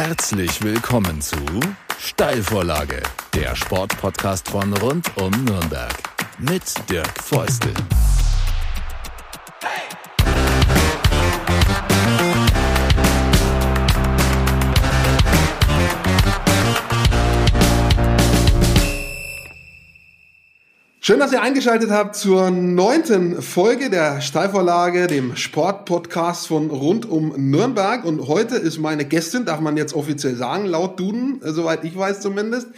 Herzlich willkommen zu Steilvorlage, der Sportpodcast von rund um Nürnberg mit Dirk Feustel. Schön, dass ihr eingeschaltet habt zur neunten Folge der Steilvorlage, dem Sportpodcast von rund um Nürnberg. Und heute ist meine Gästin, darf man jetzt offiziell sagen, laut Duden, äh, soweit ich weiß zumindest,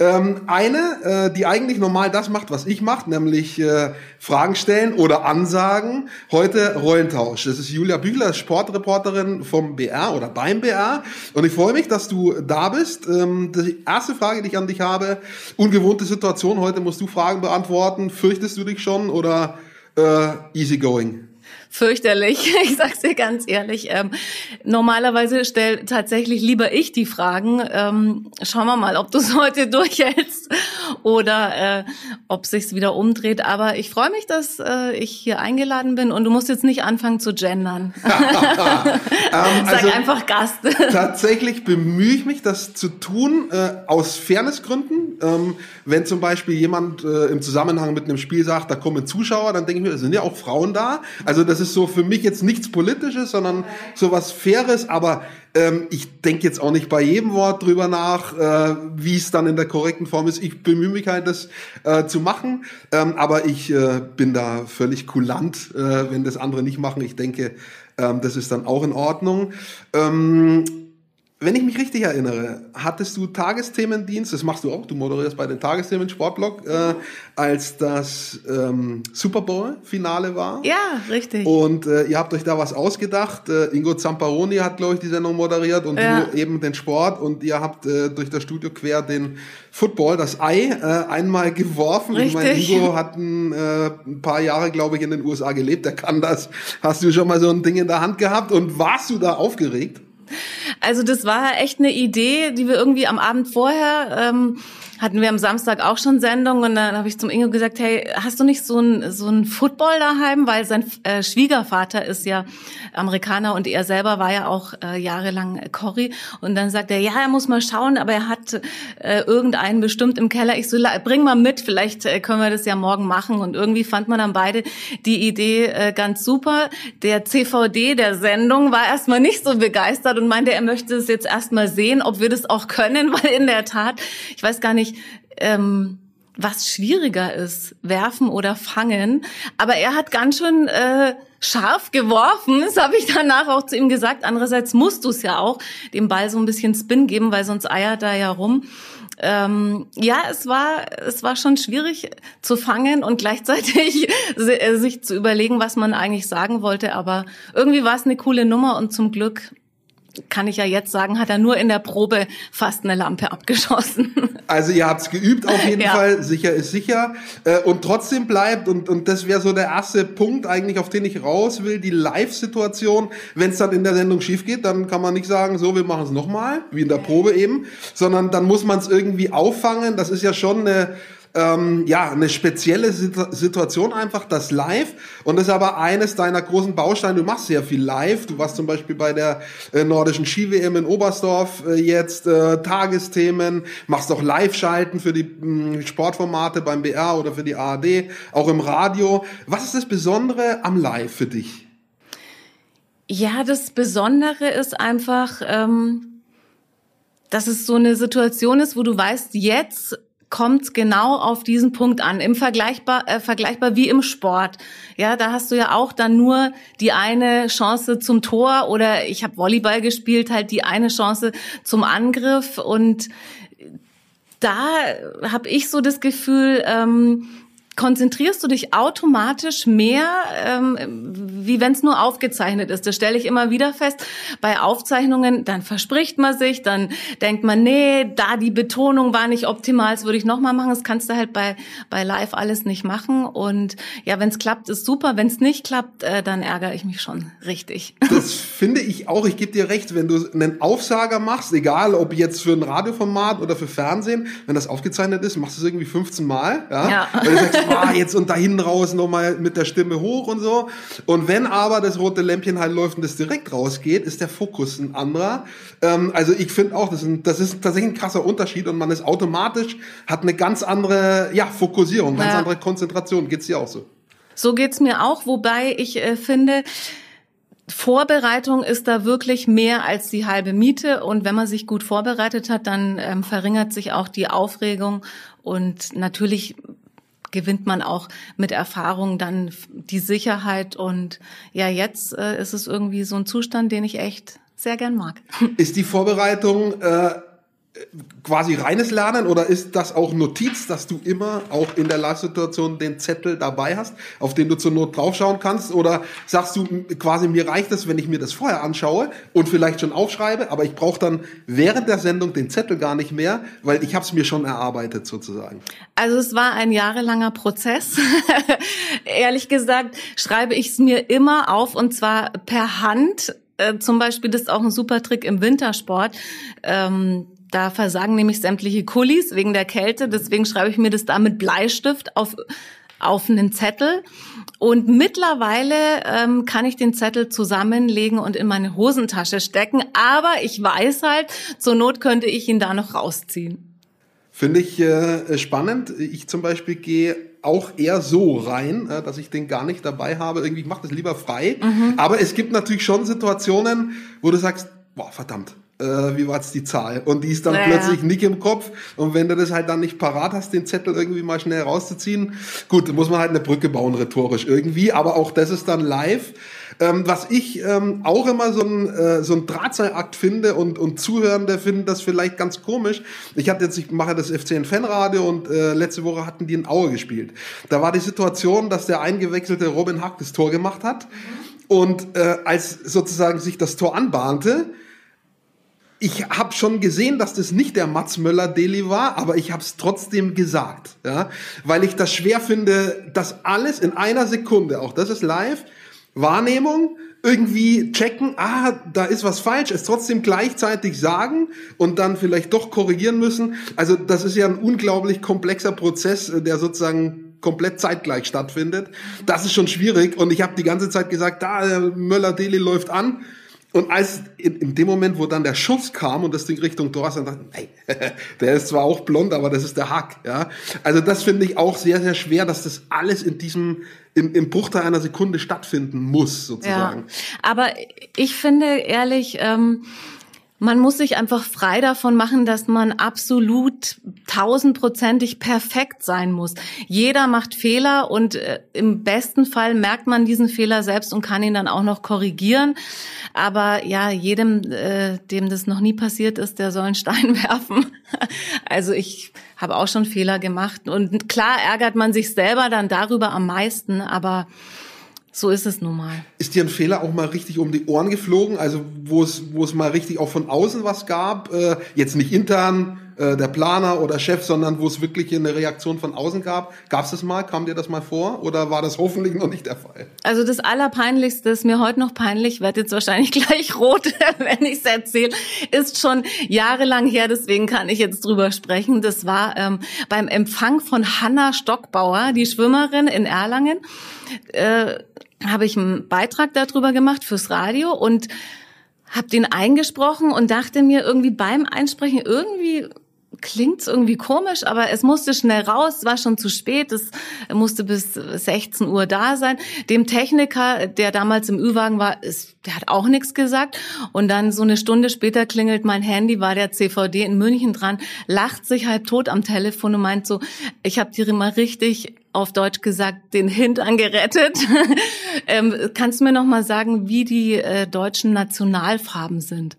ähm, eine, äh, die eigentlich normal das macht, was ich mache, nämlich äh, Fragen stellen oder Ansagen. Heute Rollentausch. Das ist Julia Büchler, Sportreporterin vom BR oder beim BR. Und ich freue mich, dass du da bist. Ähm, die erste Frage, die ich an dich habe, ungewohnte Situation. Heute musst du Fragen beantworten Worten, fürchtest du dich schon oder äh, easy going? Fürchterlich. Ich sag's dir ganz ehrlich. Ähm, normalerweise stell tatsächlich lieber ich die Fragen. Ähm, schauen wir mal, ob du es heute durchhältst oder äh, ob sich's wieder umdreht. Aber ich freue mich, dass äh, ich hier eingeladen bin und du musst jetzt nicht anfangen zu gendern. ähm, Sag also einfach Gast. tatsächlich bemühe ich mich, das zu tun äh, aus Fairnessgründen. Ähm, wenn zum Beispiel jemand äh, im Zusammenhang mit einem Spiel sagt, da kommen Zuschauer, dann denke ich mir, es sind ja auch Frauen da. Also das ist so für mich jetzt nichts Politisches, sondern so was Faires, aber ähm, ich denke jetzt auch nicht bei jedem Wort drüber nach, äh, wie es dann in der korrekten Form ist. Ich bemühe mich halt, das äh, zu machen, ähm, aber ich äh, bin da völlig kulant, äh, wenn das andere nicht machen. Ich denke, ähm, das ist dann auch in Ordnung. Ähm, wenn ich mich richtig erinnere, hattest du Tagesthemendienst, das machst du auch, du moderierst bei den Tagesthemen Sportblog, äh, als das ähm, Super Bowl-Finale war. Ja, richtig. Und äh, ihr habt euch da was ausgedacht. Äh, Ingo Zamparoni hat, glaube ich, die Sendung moderiert und ja. du eben den Sport und ihr habt äh, durch das Studio quer den Football, das Ei, äh, einmal geworfen. Richtig. Ich meine, Ingo hat ein, äh, ein paar Jahre, glaube ich, in den USA gelebt, der kann das. Hast du schon mal so ein Ding in der Hand gehabt und warst du da aufgeregt? Also das war echt eine Idee, die wir irgendwie am Abend vorher ähm, hatten wir am Samstag auch schon Sendung und dann habe ich zum Ingo gesagt, hey, hast du nicht so ein so ein Football daheim, weil sein äh, Schwiegervater ist ja Amerikaner und er selber war ja auch äh, jahrelang Cory und dann sagt er, ja, er muss mal schauen, aber er hat äh, irgendeinen bestimmt im Keller. Ich so, bring mal mit, vielleicht äh, können wir das ja morgen machen und irgendwie fand man dann beide die Idee äh, ganz super. Der CVD der Sendung war erstmal nicht so begeistert und meinte, er möchte es jetzt erstmal sehen, ob wir das auch können, weil in der Tat, ich weiß gar nicht, nicht, ähm, was schwieriger ist, werfen oder fangen. Aber er hat ganz schön äh, scharf geworfen. Das habe ich danach auch zu ihm gesagt. Andererseits musst du es ja auch dem Ball so ein bisschen Spin geben, weil sonst eiert er ja rum. Ähm, ja, es war es war schon schwierig zu fangen und gleichzeitig sich zu überlegen, was man eigentlich sagen wollte. Aber irgendwie war es eine coole Nummer und zum Glück kann ich ja jetzt sagen, hat er nur in der Probe fast eine Lampe abgeschossen. Also ihr habt's geübt auf jeden ja. Fall, sicher ist sicher. Äh, und trotzdem bleibt, und, und das wäre so der erste Punkt eigentlich, auf den ich raus will, die Live-Situation. Wenn es dann in der Sendung schief geht, dann kann man nicht sagen, so, wir machen es nochmal, wie in der Probe eben, sondern dann muss man es irgendwie auffangen. Das ist ja schon eine ähm, ja, eine spezielle Situation einfach, das Live. Und das ist aber eines deiner großen Bausteine. Du machst sehr viel live. Du warst zum Beispiel bei der äh, nordischen Ski-WM in Oberstdorf äh, jetzt, äh, Tagesthemen, machst auch Live-Schalten für die mh, mm, Sportformate beim BR oder für die ARD, auch im Radio. Was ist das Besondere am Live für dich? Ja, das Besondere ist einfach, ähm, dass es so eine Situation ist, wo du weißt, jetzt kommt genau auf diesen Punkt an, im vergleichbar äh, vergleichbar wie im Sport. Ja, da hast du ja auch dann nur die eine Chance zum Tor oder ich habe Volleyball gespielt, halt die eine Chance zum Angriff und da habe ich so das Gefühl, ähm, konzentrierst du dich automatisch mehr, ähm, wie wenn es nur aufgezeichnet ist. Das stelle ich immer wieder fest. Bei Aufzeichnungen, dann verspricht man sich, dann denkt man, nee, da die Betonung war nicht optimal, das würde ich nochmal machen. Das kannst du halt bei, bei Live alles nicht machen. Und ja, wenn es klappt, ist super. Wenn es nicht klappt, äh, dann ärgere ich mich schon richtig. Das finde ich auch. Ich gebe dir recht, wenn du einen Aufsager machst, egal ob jetzt für ein Radioformat oder für Fernsehen, wenn das aufgezeichnet ist, machst du es irgendwie 15 Mal. Ja. ja. Ah, jetzt und da hinten raus nochmal mit der Stimme hoch und so. Und wenn aber das rote Lämpchen halt läuft und das direkt rausgeht, ist der Fokus ein anderer. Ähm, also ich finde auch, das ist, ein, das ist tatsächlich ein krasser Unterschied und man ist automatisch, hat eine ganz andere ja, Fokussierung, ganz ja. andere Konzentration. Geht's dir auch so? So geht's mir auch, wobei ich äh, finde, Vorbereitung ist da wirklich mehr als die halbe Miete. Und wenn man sich gut vorbereitet hat, dann ähm, verringert sich auch die Aufregung. Und natürlich gewinnt man auch mit Erfahrung dann die Sicherheit. Und ja, jetzt äh, ist es irgendwie so ein Zustand, den ich echt sehr gern mag. Ist die Vorbereitung äh, quasi reines Lernen oder ist das auch Notiz, dass du immer auch in der Live-Situation den Zettel dabei hast, auf den du zur Not draufschauen kannst? Oder sagst du quasi, mir reicht es, wenn ich mir das vorher anschaue und vielleicht schon aufschreibe, aber ich brauche dann während der Sendung den Zettel gar nicht mehr, weil ich habe es mir schon erarbeitet sozusagen? Also es war ein jahrelanger Prozess. Ehrlich gesagt schreibe ich es mir immer auf und zwar per Hand äh, zum Beispiel, das ist auch ein super Trick im Wintersport. Ähm, da versagen nämlich sämtliche Kulis wegen der Kälte. Deswegen schreibe ich mir das da mit Bleistift auf, auf einen Zettel. Und mittlerweile ähm, kann ich den Zettel zusammenlegen und in meine Hosentasche stecken. Aber ich weiß halt, zur Not könnte ich ihn da noch rausziehen. Finde ich äh, spannend. Ich zum Beispiel gehe auch eher so rein, äh, dass ich den gar nicht dabei habe. Irgendwie, ich mache das lieber frei. Mhm. Aber es gibt natürlich schon Situationen, wo du sagst, boah, verdammt, äh, wie war jetzt die Zahl? Und die ist dann naja. plötzlich nicht im Kopf. Und wenn du das halt dann nicht parat hast, den Zettel irgendwie mal schnell rauszuziehen, gut, muss man halt eine Brücke bauen, rhetorisch irgendwie. Aber auch das ist dann live. Ähm, was ich ähm, auch immer so ein, äh, so ein Drahtseilakt finde und, und Zuhörende finden das vielleicht ganz komisch. Ich hatte jetzt, ich mache das FCN Fanradio und äh, letzte Woche hatten die in Aue gespielt. Da war die Situation, dass der eingewechselte Robin Hack das Tor gemacht hat. Und äh, als sozusagen sich das Tor anbahnte, ich habe schon gesehen, dass das nicht der Mats Möller-Deli war, aber ich habe es trotzdem gesagt, ja, weil ich das schwer finde, dass alles in einer Sekunde, auch das ist live, Wahrnehmung, irgendwie checken, ah, da ist was falsch, es trotzdem gleichzeitig sagen und dann vielleicht doch korrigieren müssen. Also das ist ja ein unglaublich komplexer Prozess, der sozusagen komplett zeitgleich stattfindet. Das ist schon schwierig und ich habe die ganze Zeit gesagt, da Möller-Deli läuft an und als in, in, dem Moment, wo dann der Schuss kam und das Ding Richtung Tor ist, dann dachte ich, hey, der ist zwar auch blond, aber das ist der Hack. Ja? Also das finde ich auch sehr, sehr schwer, dass das alles in diesem im, im Bruchteil einer Sekunde stattfinden muss, sozusagen. Ja, aber ich finde ehrlich, ähm, man muss sich einfach frei davon machen, dass man absolut tausendprozentig perfekt sein muss. Jeder macht Fehler und äh, im besten Fall merkt man diesen Fehler selbst und kann ihn dann auch noch korrigieren. Aber ja, jedem, äh, dem das noch nie passiert ist, der soll einen Stein werfen. also ich habe auch schon Fehler gemacht und klar ärgert man sich selber dann darüber am meisten, aber so ist es nun mal. Ist dir ein Fehler auch mal richtig um die Ohren geflogen? Also wo es, wo es mal richtig auch von außen was gab? Äh, jetzt nicht intern äh, der Planer oder Chef, sondern wo es wirklich eine Reaktion von außen gab. Gab es das mal? Kam dir das mal vor? Oder war das hoffentlich noch nicht der Fall? Also das Allerpeinlichste ist mir heute noch peinlich, werde jetzt wahrscheinlich gleich rot, wenn ich es erzähle, ist schon jahrelang her, deswegen kann ich jetzt drüber sprechen. Das war ähm, beim Empfang von Hanna Stockbauer, die Schwimmerin in Erlangen. Äh, habe ich einen Beitrag darüber gemacht fürs Radio und habe den eingesprochen und dachte mir irgendwie beim Einsprechen irgendwie klingt irgendwie komisch, aber es musste schnell raus, war schon zu spät, es musste bis 16 Uhr da sein. Dem Techniker, der damals im Ü-Wagen war, ist, der hat auch nichts gesagt. Und dann so eine Stunde später klingelt mein Handy, war der CVD in München dran, lacht sich halb tot am Telefon und meint so, ich habe dir immer richtig auf Deutsch gesagt, den Hintern gerettet. ähm, kannst du mir noch mal sagen, wie die äh, deutschen Nationalfarben sind?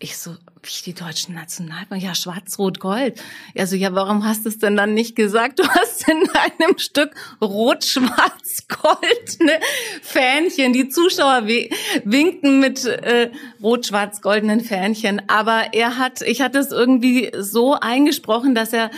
Ich so, wie die deutschen Nationalfarben? Ja, schwarz, rot, gold. Also, ja, warum hast du es denn dann nicht gesagt? Du hast in einem Stück rot, schwarz, gold ne Fähnchen. Die Zuschauer winkten mit äh, rot, schwarz, goldenen Fähnchen. Aber er hat, ich hatte es irgendwie so eingesprochen, dass er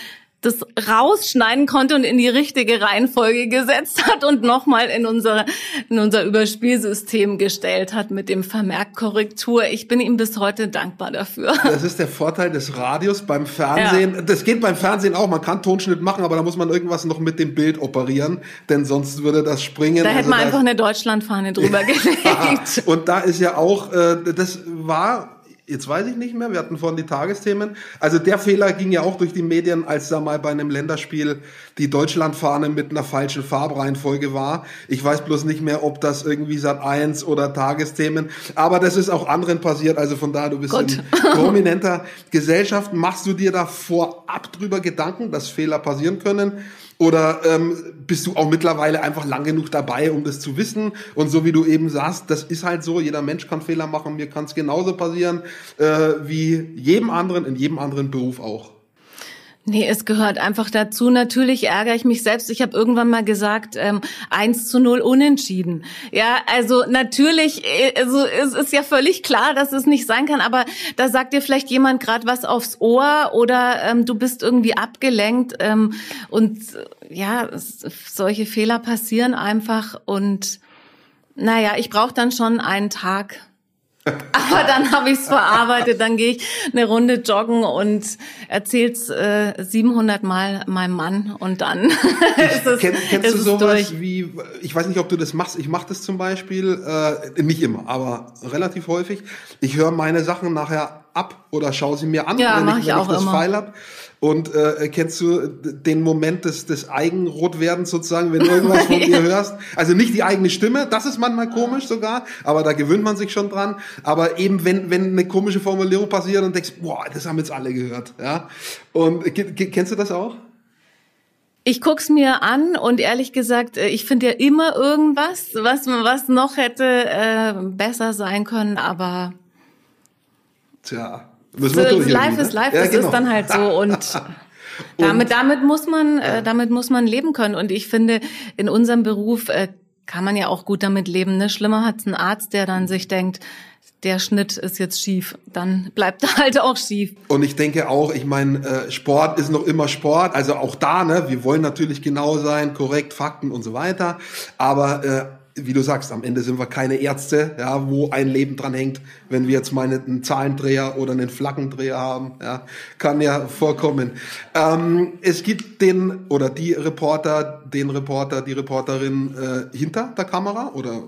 das rausschneiden konnte und in die richtige Reihenfolge gesetzt hat und nochmal in unser, in unser Überspielsystem gestellt hat mit dem Vermerk Korrektur. Ich bin ihm bis heute dankbar dafür. Das ist der Vorteil des Radios beim Fernsehen. Ja. Das geht beim Fernsehen auch. Man kann Tonschnitt machen, aber da muss man irgendwas noch mit dem Bild operieren, denn sonst würde das springen. Da hätte also man einfach eine Deutschlandfahne drüber gelegt. und da ist ja auch, äh, das war Jetzt weiß ich nicht mehr, wir hatten vorhin die Tagesthemen. Also der Fehler ging ja auch durch die Medien, als da mal bei einem Länderspiel die Deutschlandfahne mit einer falschen Farbreihenfolge war. Ich weiß bloß nicht mehr, ob das irgendwie Sat 1 oder Tagesthemen, aber das ist auch anderen passiert, also von daher, du bist Gott. in prominenter Gesellschaft. Machst du dir da vorab drüber Gedanken, dass Fehler passieren können? Oder ähm, bist du auch mittlerweile einfach lang genug dabei, um das zu wissen? Und so wie du eben sagst, das ist halt so, jeder Mensch kann Fehler machen, mir kann es genauso passieren äh, wie jedem anderen, in jedem anderen Beruf auch. Nee, es gehört einfach dazu. Natürlich ärgere ich mich selbst. Ich habe irgendwann mal gesagt, ähm, 1 zu 0 unentschieden. Ja, also natürlich, äh, also es ist ja völlig klar, dass es nicht sein kann, aber da sagt dir vielleicht jemand gerade was aufs Ohr oder ähm, du bist irgendwie abgelenkt ähm, und ja, solche Fehler passieren einfach und naja, ich brauche dann schon einen Tag aber dann habe ich es verarbeitet, dann gehe ich eine Runde joggen und erzähl's äh, 700 Mal meinem Mann und dann ist es, Kenn, Kennst ist du sowas durch. wie, ich weiß nicht, ob du das machst, ich mache das zum Beispiel, äh, nicht immer, aber relativ häufig. Ich höre meine Sachen nachher ab oder schaue sie mir an, ja, wenn, ich, ich, wenn ich auch das immer. Pfeil hab. Und äh, kennst du den Moment des, des Eigenrotwerdens sozusagen, wenn du irgendwas von dir hörst? Also nicht die eigene Stimme, das ist manchmal komisch sogar, aber da gewöhnt man sich schon dran. Aber eben wenn, wenn eine komische Formulierung passiert und denkst, boah, das haben jetzt alle gehört. Ja? Und kennst du das auch? Ich guck's mir an und ehrlich gesagt, äh, ich finde ja immer irgendwas, was was noch hätte äh, besser sein können, aber Tja, Müssen wir so, live ist live, ja, das genau. ist dann halt so und damit damit muss man äh, damit muss man leben können und ich finde in unserem Beruf äh, kann man ja auch gut damit leben. Ne? Schlimmer hat's ein Arzt, der dann sich denkt, der Schnitt ist jetzt schief, dann bleibt er halt auch schief. Und ich denke auch, ich meine, äh, Sport ist noch immer Sport, also auch da, ne, wir wollen natürlich genau sein, korrekt, Fakten und so weiter, aber äh, wie du sagst, am Ende sind wir keine Ärzte, ja, wo ein Leben dran hängt, wenn wir jetzt mal einen Zahlendreher oder einen Flaggendreher haben, ja, kann ja vorkommen. Ähm, es gibt den oder die Reporter, den Reporter, die Reporterin äh, hinter der Kamera oder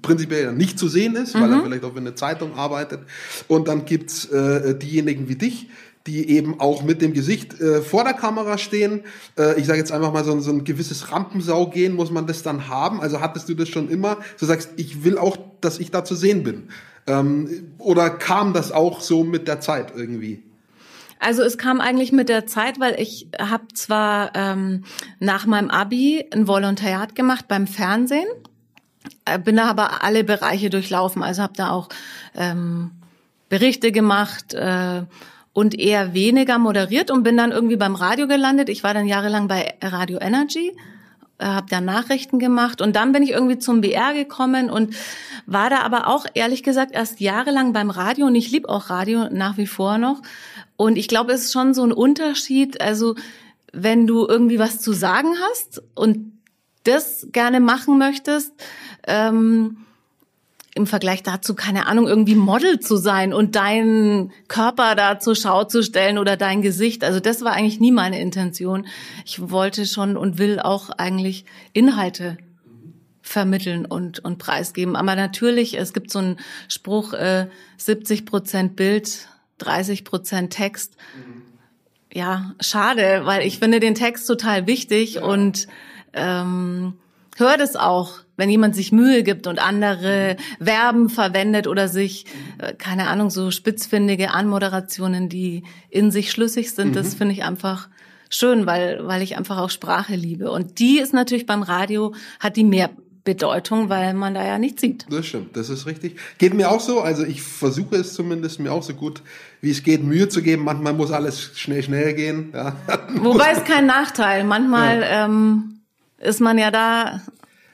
prinzipiell nicht zu sehen ist, mhm. weil er mhm. vielleicht auch für eine Zeitung arbeitet. Und dann gibt's äh, diejenigen wie dich, die eben auch mit dem Gesicht äh, vor der Kamera stehen. Äh, ich sage jetzt einfach mal so, so ein gewisses Rampensau gehen, muss man das dann haben. Also hattest du das schon immer? Du sagst, ich will auch, dass ich da zu sehen bin. Ähm, oder kam das auch so mit der Zeit irgendwie? Also es kam eigentlich mit der Zeit, weil ich habe zwar ähm, nach meinem Abi ein Volontariat gemacht beim Fernsehen, äh, bin da aber alle Bereiche durchlaufen. Also habe da auch ähm, Berichte gemacht, äh, und eher weniger moderiert und bin dann irgendwie beim Radio gelandet. Ich war dann jahrelang bei Radio Energy, äh, habe da Nachrichten gemacht und dann bin ich irgendwie zum BR gekommen und war da aber auch ehrlich gesagt erst jahrelang beim Radio und ich liebe auch Radio nach wie vor noch. Und ich glaube, es ist schon so ein Unterschied, also wenn du irgendwie was zu sagen hast und das gerne machen möchtest, ähm, im Vergleich dazu, keine Ahnung, irgendwie Model zu sein und deinen Körper da zur Schau zu stellen oder dein Gesicht. Also das war eigentlich nie meine Intention. Ich wollte schon und will auch eigentlich Inhalte vermitteln und, und preisgeben. Aber natürlich, es gibt so einen Spruch, äh, 70 Prozent Bild, 30 Prozent Text. Ja, schade, weil ich finde den Text total wichtig ja. und ähm, höre das auch wenn jemand sich Mühe gibt und andere Verben verwendet oder sich, äh, keine Ahnung, so spitzfindige Anmoderationen, die in sich schlüssig sind, mhm. das finde ich einfach schön, weil, weil ich einfach auch Sprache liebe. Und die ist natürlich beim Radio, hat die mehr Bedeutung, weil man da ja nichts sieht. Das stimmt, das ist richtig. Geht mir auch so, also ich versuche es zumindest mir auch so gut wie es geht Mühe zu geben. Manchmal muss alles schnell, schnell gehen. Ja. Wobei es kein Nachteil. Manchmal ja. ähm, ist man ja da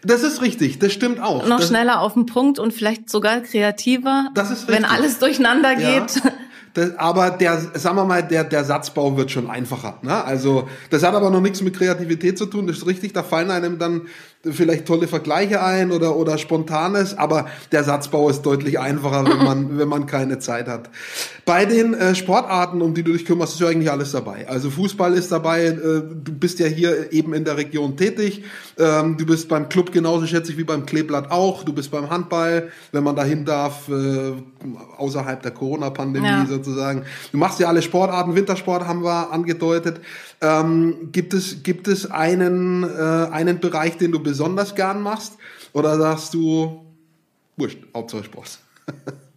das ist richtig, das stimmt auch. Noch das schneller auf den Punkt und vielleicht sogar kreativer, das ist richtig. wenn alles durcheinander geht. Ja. Das, aber der, sagen wir mal, der, der Satzbau wird schon einfacher. Ne? Also das hat aber noch nichts mit Kreativität zu tun. Das ist richtig, da fallen einem dann vielleicht tolle Vergleiche ein oder, oder spontanes, aber der Satzbau ist deutlich einfacher, wenn man, wenn man keine Zeit hat. Bei den äh, Sportarten, um die du dich kümmerst, ist ja eigentlich alles dabei. Also Fußball ist dabei, äh, du bist ja hier eben in der Region tätig, ähm, du bist beim Club genauso schätze ich wie beim Kleeblatt auch, du bist beim Handball, wenn man dahin darf, äh, außerhalb der Corona-Pandemie ja. sozusagen. Du machst ja alle Sportarten, Wintersport haben wir angedeutet. Ähm, gibt es, gibt es einen, äh, einen Bereich, den du besonders gern machst? Oder sagst du, wurscht, Hauptsache Sport?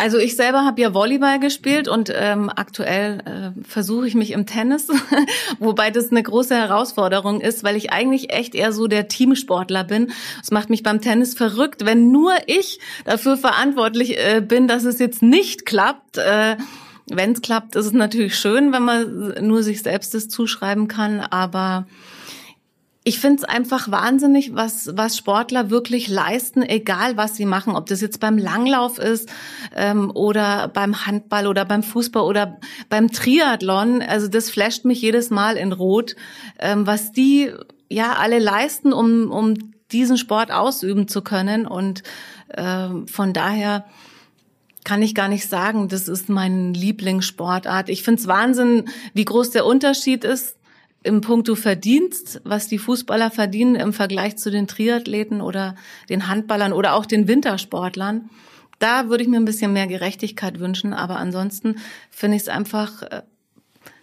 Also ich selber habe ja Volleyball gespielt und ähm, aktuell äh, versuche ich mich im Tennis, wobei das eine große Herausforderung ist, weil ich eigentlich echt eher so der Teamsportler bin. Es macht mich beim Tennis verrückt, wenn nur ich dafür verantwortlich äh, bin, dass es jetzt nicht klappt. Äh, wenn es klappt, ist es natürlich schön, wenn man nur sich selbst das zuschreiben kann, aber ich finde es einfach wahnsinnig, was, was Sportler wirklich leisten, egal was sie machen, ob das jetzt beim Langlauf ist ähm, oder beim Handball oder beim Fußball oder beim Triathlon. Also das flasht mich jedes Mal in Rot, ähm, was die ja alle leisten, um, um diesen Sport ausüben zu können. Und ähm, von daher kann ich gar nicht sagen, das ist mein Lieblingssportart. Ich finde es Wahnsinn, wie groß der Unterschied ist im Punkto Verdienst, was die Fußballer verdienen im Vergleich zu den Triathleten oder den Handballern oder auch den Wintersportlern. Da würde ich mir ein bisschen mehr Gerechtigkeit wünschen, aber ansonsten finde ich es einfach äh,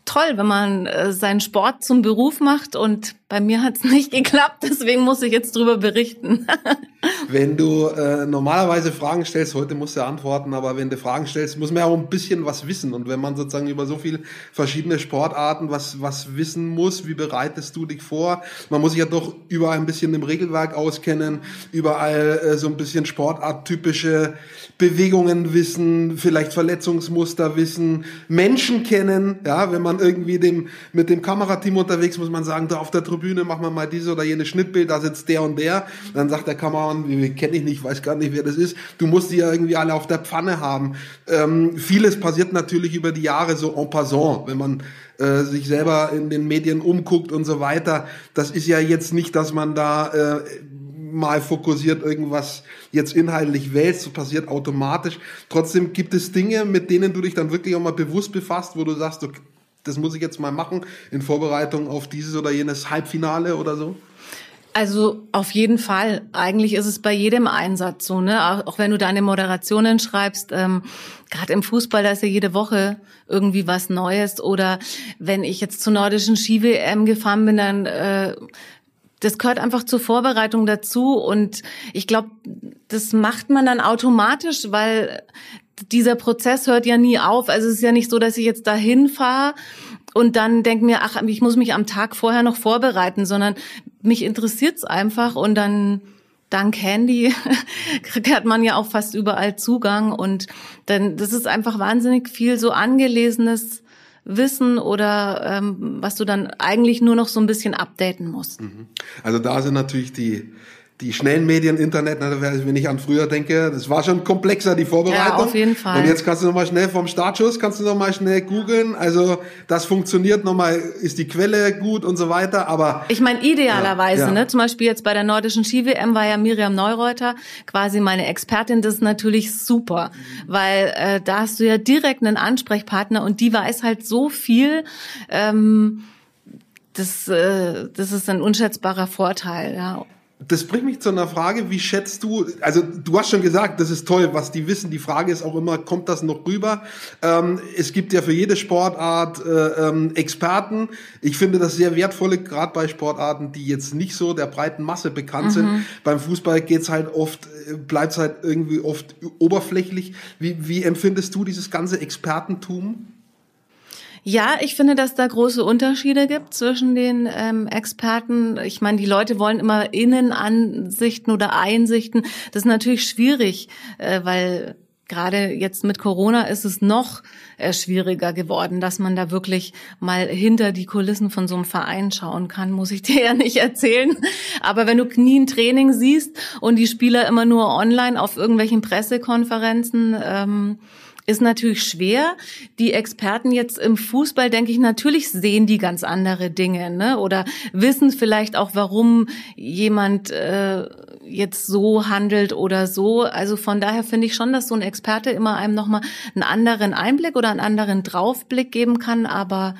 toll, wenn man äh, seinen Sport zum Beruf macht und bei mir hat es nicht geklappt, deswegen muss ich jetzt drüber berichten. wenn du äh, normalerweise Fragen stellst, heute musst du antworten, aber wenn du Fragen stellst, muss man ja auch ein bisschen was wissen. Und wenn man sozusagen über so viele verschiedene Sportarten was, was wissen muss, wie bereitest du dich vor? Man muss sich ja doch überall ein bisschen im Regelwerk auskennen, überall äh, so ein bisschen sportarttypische Bewegungen wissen, vielleicht Verletzungsmuster wissen, Menschen kennen. Ja, wenn man irgendwie dem, mit dem Kamerateam unterwegs muss man sagen, da auf der Tribüne machen wir mal diese oder jene Schnittbild, da sitzt der und der. Dann sagt der Kameramann, kenne ich nicht, weiß gar nicht, wer das ist. Du musst die ja irgendwie alle auf der Pfanne haben. Ähm, vieles passiert natürlich über die Jahre so en passant, wenn man äh, sich selber in den Medien umguckt und so weiter. Das ist ja jetzt nicht, dass man da äh, mal fokussiert irgendwas jetzt inhaltlich wählst, so passiert automatisch. Trotzdem gibt es Dinge, mit denen du dich dann wirklich auch mal bewusst befasst, wo du sagst, okay, das muss ich jetzt mal machen in Vorbereitung auf dieses oder jenes Halbfinale oder so? Also auf jeden Fall. Eigentlich ist es bei jedem Einsatz so, ne? Auch wenn du deine Moderationen schreibst, ähm, gerade im Fußball, da ist ja jede Woche irgendwie was Neues. Oder wenn ich jetzt zur nordischen Ski-WM gefahren bin, dann äh, das gehört einfach zur Vorbereitung dazu. Und ich glaube, das macht man dann automatisch, weil dieser Prozess hört ja nie auf. Also es ist ja nicht so, dass ich jetzt dahin fahre und dann denke mir, ach, ich muss mich am Tag vorher noch vorbereiten, sondern mich interessiert's einfach und dann dank Handy hat man ja auch fast überall Zugang und dann das ist einfach wahnsinnig viel so angelesenes Wissen oder ähm, was du dann eigentlich nur noch so ein bisschen updaten musst. Mhm. Also da sind natürlich die die schnellen Medien, Internet, wenn ich an früher denke, das war schon komplexer, die Vorbereitung. Ja, auf jeden Fall. Und jetzt kannst du nochmal schnell vom Startschuss, kannst du nochmal schnell googeln. Also das funktioniert nochmal, ist die Quelle gut und so weiter. Aber Ich meine, idealerweise, ja, ja. ne? Zum Beispiel jetzt bei der nordischen Ski-WM war ja Miriam Neureuter quasi meine Expertin. Das ist natürlich super, weil äh, da hast du ja direkt einen Ansprechpartner und die weiß halt so viel. Ähm, das, äh, das ist ein unschätzbarer Vorteil, ja das bringt mich zu einer Frage, wie schätzt du, also du hast schon gesagt, das ist toll, was die wissen. Die Frage ist auch immer, kommt das noch rüber? Ähm, es gibt ja für jede Sportart äh, ähm, Experten. Ich finde das sehr wertvolle, gerade bei Sportarten, die jetzt nicht so der breiten Masse bekannt mhm. sind. Beim Fußball geht's halt oft, äh, bleibt halt irgendwie oft oberflächlich. Wie, wie empfindest du dieses ganze Expertentum? Ja, ich finde, dass da große Unterschiede gibt zwischen den ähm, Experten. Ich meine, die Leute wollen immer Innenansichten oder Einsichten. Das ist natürlich schwierig, äh, weil gerade jetzt mit Corona ist es noch äh, schwieriger geworden, dass man da wirklich mal hinter die Kulissen von so einem Verein schauen kann, muss ich dir ja nicht erzählen. Aber wenn du nie ein Training siehst und die Spieler immer nur online auf irgendwelchen Pressekonferenzen, ähm, ist natürlich schwer. Die Experten jetzt im Fußball, denke ich, natürlich sehen die ganz andere Dinge, ne? Oder wissen vielleicht auch, warum jemand äh, jetzt so handelt oder so. Also von daher finde ich schon, dass so ein Experte immer einem nochmal einen anderen Einblick oder einen anderen Draufblick geben kann. Aber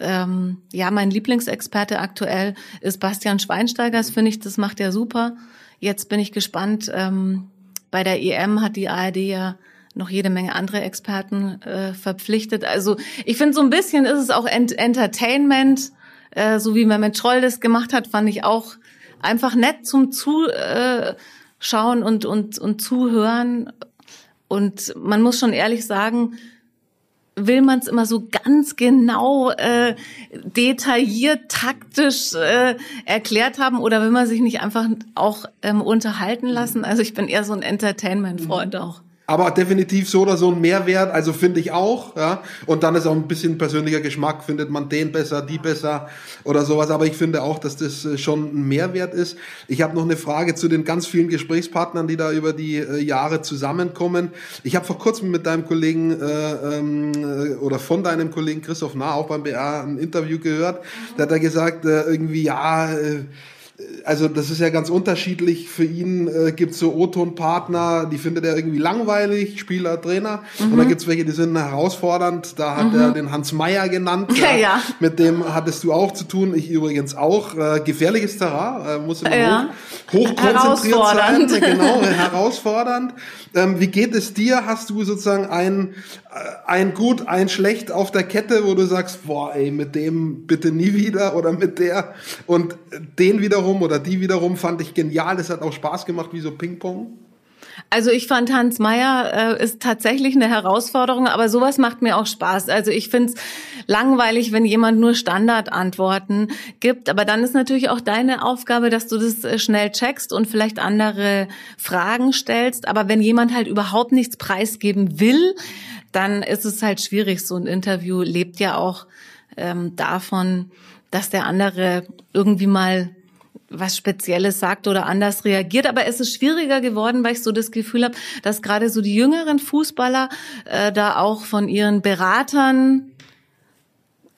ähm, ja, mein Lieblingsexperte aktuell ist Bastian Schweinsteiger. Das finde ich, das macht er super. Jetzt bin ich gespannt. Ähm, bei der EM hat die ARD ja noch jede Menge andere Experten äh, verpflichtet. Also ich finde, so ein bisschen ist es auch Ent Entertainment, äh, so wie Mehmet Scholl das gemacht hat, fand ich auch einfach nett zum Zuschauen und, und, und Zuhören. Und man muss schon ehrlich sagen, will man es immer so ganz genau äh, detailliert taktisch äh, erklärt haben oder will man sich nicht einfach auch ähm, unterhalten lassen? Also ich bin eher so ein Entertainment-Freund auch. Aber definitiv so oder so ein Mehrwert, also finde ich auch, ja. Und dann ist auch ein bisschen persönlicher Geschmack, findet man den besser, die besser oder sowas. Aber ich finde auch, dass das äh, schon ein Mehrwert ist. Ich habe noch eine Frage zu den ganz vielen Gesprächspartnern, die da über die äh, Jahre zusammenkommen. Ich habe vor kurzem mit deinem Kollegen äh, ähm, äh, oder von deinem Kollegen Christoph Nah auch beim BR ein Interview gehört. Da hat er gesagt, äh, irgendwie, ja, äh, also das ist ja ganz unterschiedlich. Für ihn äh, gibt so O-Ton-Partner, die findet er irgendwie langweilig, Spieler, Trainer. Mhm. Und dann gibt's welche, die sind herausfordernd. Da hat mhm. er den Hans Meyer genannt. Ja, ja. Mit dem hattest du auch zu tun. Ich übrigens auch. Äh, gefährliches Terrain, äh, muss immer ja. hoch, hochkonzentriert sein. Genau, herausfordernd. Ähm, wie geht es dir? Hast du sozusagen ein, äh, ein Gut, ein Schlecht auf der Kette, wo du sagst, boah, ey, mit dem bitte nie wieder oder mit der und den wiederum oder die wiederum fand ich genial. Das hat auch Spaß gemacht, wie so Ping-Pong. Also ich fand Hans Meyer äh, ist tatsächlich eine Herausforderung, aber sowas macht mir auch Spaß. Also ich finde es langweilig, wenn jemand nur Standardantworten gibt. Aber dann ist natürlich auch deine Aufgabe, dass du das äh, schnell checkst und vielleicht andere Fragen stellst. Aber wenn jemand halt überhaupt nichts preisgeben will, dann ist es halt schwierig. So ein Interview lebt ja auch ähm, davon, dass der andere irgendwie mal was Spezielles sagt oder anders reagiert. Aber es ist schwieriger geworden, weil ich so das Gefühl habe, dass gerade so die jüngeren Fußballer äh, da auch von ihren Beratern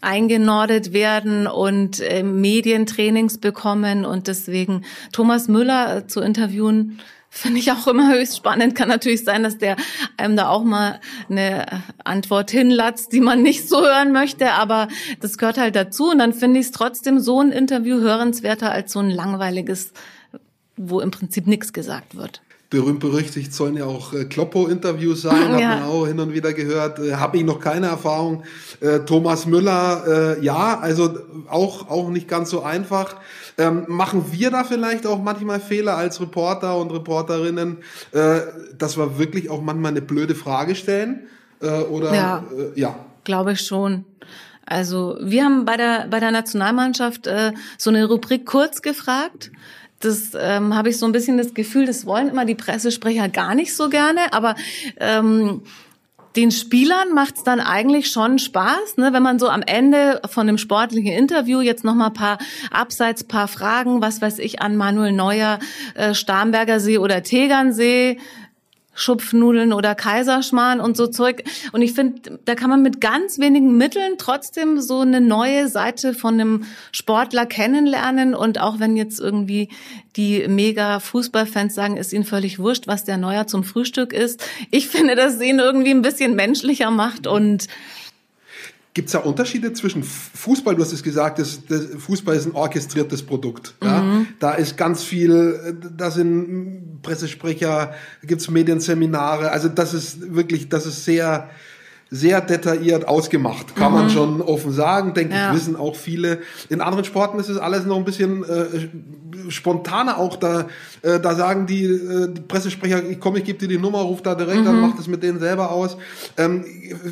eingenordet werden und äh, Medientrainings bekommen und deswegen Thomas Müller äh, zu interviewen Finde ich auch immer höchst spannend. Kann natürlich sein, dass der einem da auch mal eine Antwort hinlatzt, die man nicht so hören möchte, aber das gehört halt dazu. Und dann finde ich es trotzdem so ein Interview hörenswerter als so ein langweiliges, wo im Prinzip nichts gesagt wird berühmt berüchtigt sollen ja auch äh, Kloppo-Interviews sein, ja. hat man auch hin und wieder gehört. Äh, Habe ich noch keine Erfahrung. Äh, Thomas Müller, ja, also auch auch nicht ganz so einfach. Ähm, machen wir da vielleicht auch manchmal Fehler als Reporter und Reporterinnen, dass wir wirklich auch manchmal eine blöde Frage stellen? Oder ja, ja. glaube ich schon. Also wir haben bei der bei der Nationalmannschaft äh, so eine Rubrik kurz gefragt das ähm, habe ich so ein bisschen das Gefühl, das wollen immer die Pressesprecher gar nicht so gerne, aber ähm, den Spielern macht's dann eigentlich schon Spaß, ne, wenn man so am Ende von einem sportlichen Interview jetzt noch mal paar abseits paar Fragen, was weiß ich an Manuel Neuer, äh, Starnberger See oder Tegernsee Schupfnudeln oder Kaiserschmarrn und so Zeug. Und ich finde, da kann man mit ganz wenigen Mitteln trotzdem so eine neue Seite von einem Sportler kennenlernen. Und auch wenn jetzt irgendwie die mega Fußballfans sagen, ist ihnen völlig wurscht, was der Neuer zum Frühstück ist. Ich finde, dass sie ihn irgendwie ein bisschen menschlicher macht und Gibt es da Unterschiede zwischen Fußball? Du hast es gesagt, das, das Fußball ist ein orchestriertes Produkt. Ja? Mhm. Da ist ganz viel, da sind Pressesprecher, da gibt es Medienseminare. Also das ist wirklich, das ist sehr, sehr detailliert ausgemacht, kann mhm. man schon offen sagen. Denke ja. ich, wissen auch viele. In anderen Sporten ist es alles noch ein bisschen äh, spontaner auch. Da, äh, da sagen die, äh, die Pressesprecher, ich komme, ich gebe dir die Nummer, ruf da direkt mhm. an, mach das mit denen selber aus. Ähm,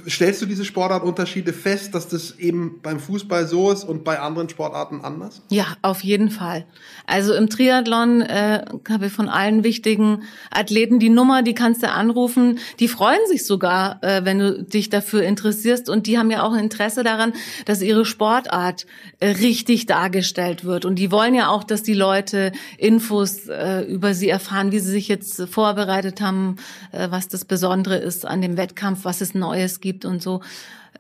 stellst du diese Sportartunterschiede fest, dass das eben beim Fußball so ist und bei anderen Sportarten anders? Ja, auf jeden Fall. Also im Triathlon äh, habe ich von allen wichtigen Athleten die Nummer, die kannst du anrufen. Die freuen sich sogar, äh, wenn du dich dafür interessierst und die haben ja auch ein Interesse daran, dass ihre Sportart äh, richtig dargestellt wird und die wollen ja auch, dass die Leute Infos äh, über sie erfahren, wie sie sich jetzt vorbereitet haben, äh, was das Besondere ist an dem Wettkampf, was es Neues gibt und so.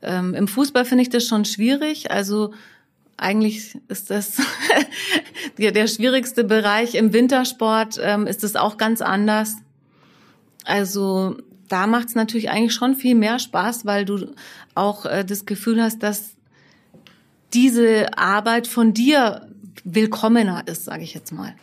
Ähm, Im Fußball finde ich das schon schwierig, also eigentlich ist das der schwierigste Bereich. Im Wintersport ähm, ist es auch ganz anders. Also da macht es natürlich eigentlich schon viel mehr Spaß, weil du auch äh, das Gefühl hast, dass diese Arbeit von dir willkommener ist, sage ich jetzt mal.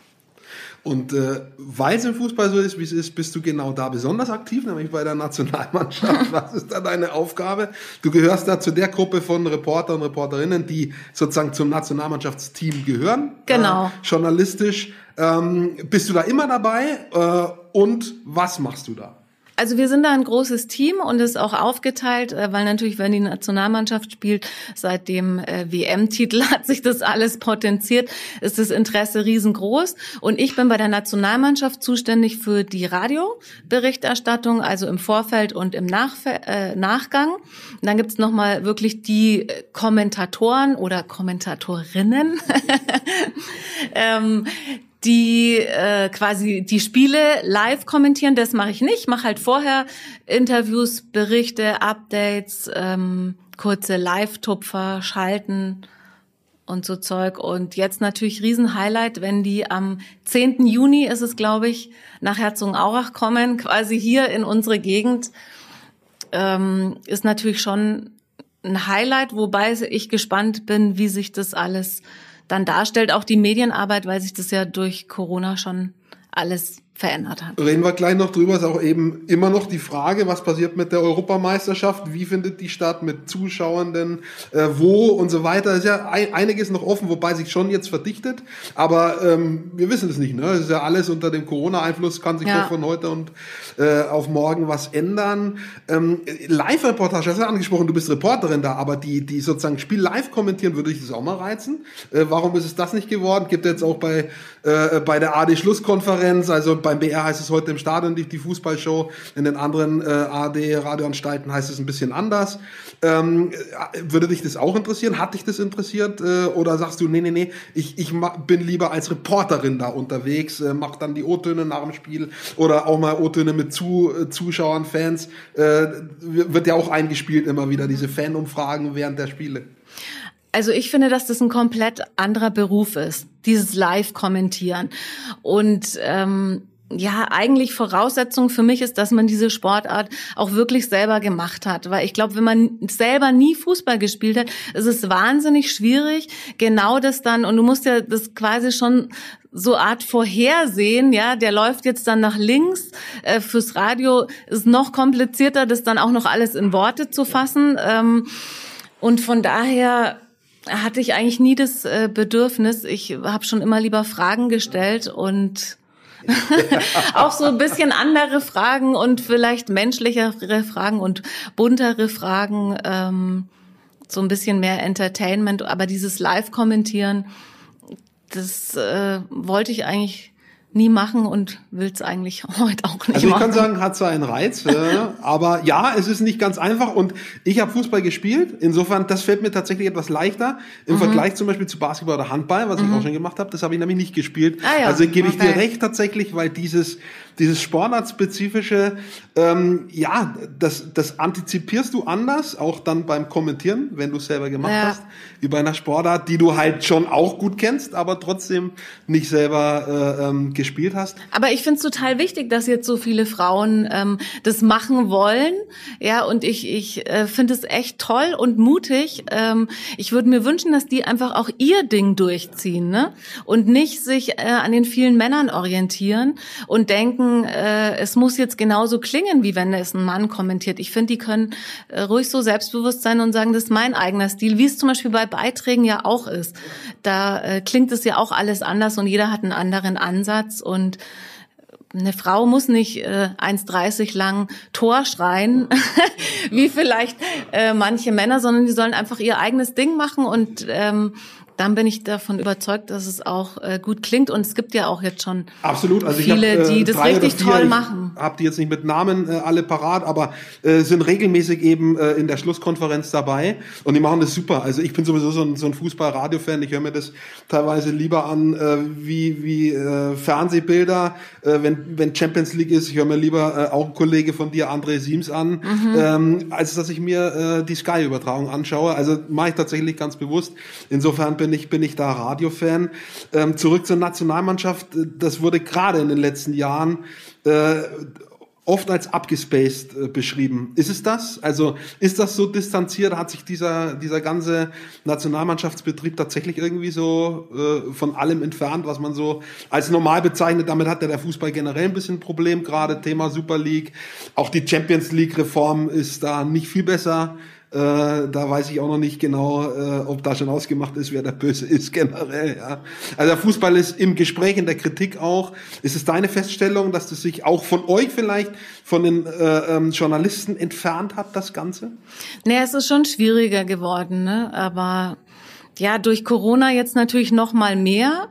Und äh, weil es im Fußball so ist, wie es ist, bist du genau da besonders aktiv, nämlich bei der Nationalmannschaft. Was ist da deine Aufgabe? Du gehörst da zu der Gruppe von Reporter und Reporterinnen, die sozusagen zum Nationalmannschaftsteam gehören. Genau. Äh, journalistisch. Ähm, bist du da immer dabei? Äh, und was machst du da? Also wir sind da ein großes Team und ist auch aufgeteilt, äh, weil natürlich, wenn die Nationalmannschaft spielt, seit dem äh, WM-Titel hat sich das alles potenziert, ist das Interesse riesengroß. Und ich bin bei der Nationalmannschaft zuständig für die Radioberichterstattung, also im Vorfeld und im Nachf äh, Nachgang. Und dann gibt's nochmal wirklich die Kommentatoren oder Kommentatorinnen, ähm, die äh, quasi die Spiele live kommentieren. Das mache ich nicht. Ich mache halt vorher Interviews, Berichte, Updates, ähm, kurze Live-Tupfer, Schalten und so Zeug. Und jetzt natürlich Riesenhighlight, wenn die am 10. Juni ist es, glaube ich, nach Herzogenaurach kommen, quasi hier in unsere Gegend, ähm, ist natürlich schon ein Highlight, wobei ich gespannt bin, wie sich das alles dann darstellt, auch die Medienarbeit, weil sich das ja durch Corona schon alles verändert hat. Reden wir gleich noch drüber, ist auch eben immer noch die Frage, was passiert mit der Europameisterschaft, wie findet die statt mit Zuschauern denn, äh, wo und so weiter. Ist ja ein, einiges noch offen, wobei sich schon jetzt verdichtet, aber ähm, wir wissen es nicht. Ne? Es ist ja alles unter dem Corona-Einfluss, kann sich ja. von heute und äh, auf morgen was ändern. Ähm, Live-Reportage, hast du ja angesprochen, du bist Reporterin da, aber die, die sozusagen Spiel live kommentieren, würde ich das auch mal reizen. Äh, warum ist es das nicht geworden? Gibt jetzt auch bei, äh, bei der AD-Schlusskonferenz, also bei beim BR heißt es heute im Stadion die, die Fußballshow, in den anderen äh, AD-Radioanstalten heißt es ein bisschen anders. Ähm, würde dich das auch interessieren? Hat dich das interessiert? Äh, oder sagst du, nee, nee, nee, ich, ich bin lieber als Reporterin da unterwegs, äh, mach dann die O-Töne nach dem Spiel oder auch mal O-Töne mit zu, äh, Zuschauern, Fans. Äh, wird ja auch eingespielt immer wieder, diese Fanumfragen während der Spiele. Also ich finde, dass das ein komplett anderer Beruf ist, dieses Live-Kommentieren. Und ähm, ja, eigentlich Voraussetzung für mich ist, dass man diese Sportart auch wirklich selber gemacht hat. Weil ich glaube, wenn man selber nie Fußball gespielt hat, ist es wahnsinnig schwierig, genau das dann, und du musst ja das quasi schon so Art vorhersehen, ja, der läuft jetzt dann nach links. Äh, fürs Radio ist noch komplizierter, das dann auch noch alles in Worte zu fassen. Ähm, und von daher hatte ich eigentlich nie das äh, Bedürfnis. Ich habe schon immer lieber Fragen gestellt und auch so ein bisschen andere Fragen und vielleicht menschlichere Fragen und buntere Fragen, ähm, so ein bisschen mehr Entertainment, aber dieses Live-Kommentieren, das äh, wollte ich eigentlich nie machen und will es eigentlich heute auch nicht also ich machen. kann sagen, hat seinen Reiz, äh, aber ja, es ist nicht ganz einfach und ich habe Fußball gespielt. Insofern, das fällt mir tatsächlich etwas leichter im mhm. Vergleich zum Beispiel zu Basketball oder Handball, was mhm. ich auch schon gemacht habe. Das habe ich nämlich nicht gespielt. Ah, ja. Also gebe ich okay. dir recht tatsächlich, weil dieses dieses Sportartspezifische, ähm, ja, das, das antizipierst du anders, auch dann beim Kommentieren, wenn du es selber gemacht ja. hast, wie bei einer Sportart, die du halt schon auch gut kennst, aber trotzdem nicht selber äh, ähm, gespielt hast. Aber ich finde es total wichtig, dass jetzt so viele Frauen ähm, das machen wollen. Ja, und ich, ich äh, finde es echt toll und mutig. Ähm, ich würde mir wünschen, dass die einfach auch ihr Ding durchziehen, ne? Und nicht sich äh, an den vielen Männern orientieren und denken, denken, äh, es muss jetzt genauso klingen, wie wenn es ein Mann kommentiert. Ich finde, die können äh, ruhig so selbstbewusst sein und sagen, das ist mein eigener Stil, wie es zum Beispiel bei Beiträgen ja auch ist. Da äh, klingt es ja auch alles anders und jeder hat einen anderen Ansatz und eine Frau muss nicht äh, 1,30 lang Tor schreien, wie vielleicht äh, manche Männer, sondern die sollen einfach ihr eigenes Ding machen und ähm, dann bin ich davon überzeugt, dass es auch äh, gut klingt. Und es gibt ja auch jetzt schon Absolut. Also viele, hab, äh, die das richtig vier, toll machen. Habt ihr jetzt nicht mit Namen äh, alle parat, aber äh, sind regelmäßig eben äh, in der Schlusskonferenz dabei und die machen das super. Also ich bin sowieso so ein, so ein Fußball-Radio-Fan. Ich höre mir das teilweise lieber an äh, wie wie Fernsehbilder, wenn wenn Champions League ist. Ich höre mir lieber auch ein Kollege von dir, André Siems, an, mhm. ähm, als dass ich mir die Sky-Übertragung anschaue. Also mache ich tatsächlich ganz bewusst. Insofern bin ich, bin ich da Radiofan. Ähm, zurück zur Nationalmannschaft. Das wurde gerade in den letzten Jahren äh, oft als abgespaced äh, beschrieben. Ist es das? Also ist das so distanziert? Hat sich dieser, dieser ganze Nationalmannschaftsbetrieb tatsächlich irgendwie so äh, von allem entfernt, was man so als normal bezeichnet? Damit hat ja der Fußball generell ein bisschen ein Problem, gerade Thema Super League. Auch die Champions League Reform ist da nicht viel besser da weiß ich auch noch nicht genau, äh, ob da schon ausgemacht ist, wer der Böse ist generell. Ja. Also Fußball ist im Gespräch, in der Kritik auch. Ist es deine Feststellung, dass das sich auch von euch vielleicht, von den äh, ähm, Journalisten entfernt hat, das Ganze? Naja, es ist schon schwieriger geworden, ne? aber ja, durch Corona jetzt natürlich noch mal mehr.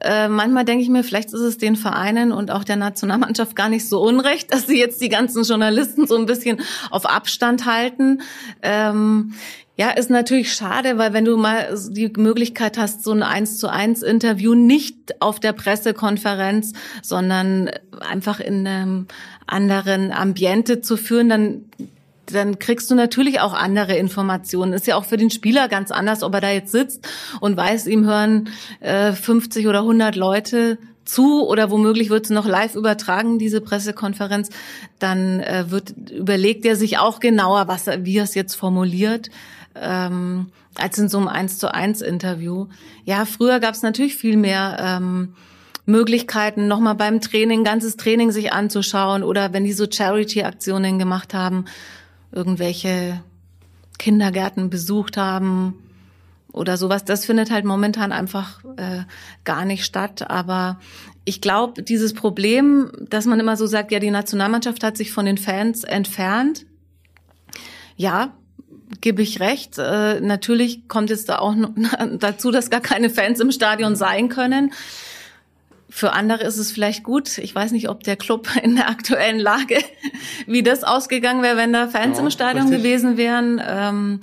Äh, manchmal denke ich mir, vielleicht ist es den Vereinen und auch der Nationalmannschaft gar nicht so unrecht, dass sie jetzt die ganzen Journalisten so ein bisschen auf Abstand halten. Ähm, ja, ist natürlich schade, weil wenn du mal die Möglichkeit hast, so ein eins zu eins Interview nicht auf der Pressekonferenz, sondern einfach in einem anderen Ambiente zu führen, dann dann kriegst du natürlich auch andere Informationen. Ist ja auch für den Spieler ganz anders, ob er da jetzt sitzt und weiß, ihm hören äh, 50 oder 100 Leute zu oder womöglich wird es noch live übertragen, diese Pressekonferenz, dann äh, wird überlegt er sich auch genauer, was wie er es jetzt formuliert, ähm, als in so einem eins zu eins Interview. Ja, früher gab es natürlich viel mehr ähm, Möglichkeiten, nochmal beim Training, ganzes Training sich anzuschauen oder wenn die so Charity-Aktionen gemacht haben, irgendwelche Kindergärten besucht haben oder sowas. Das findet halt momentan einfach äh, gar nicht statt. Aber ich glaube, dieses Problem, dass man immer so sagt, ja, die Nationalmannschaft hat sich von den Fans entfernt. Ja, gebe ich recht. Äh, natürlich kommt es da auch dazu, dass gar keine Fans im Stadion sein können. Für andere ist es vielleicht gut. Ich weiß nicht, ob der Club in der aktuellen Lage, wie das ausgegangen wäre, wenn da Fans ja, im Stadion richtig. gewesen wären. Ähm,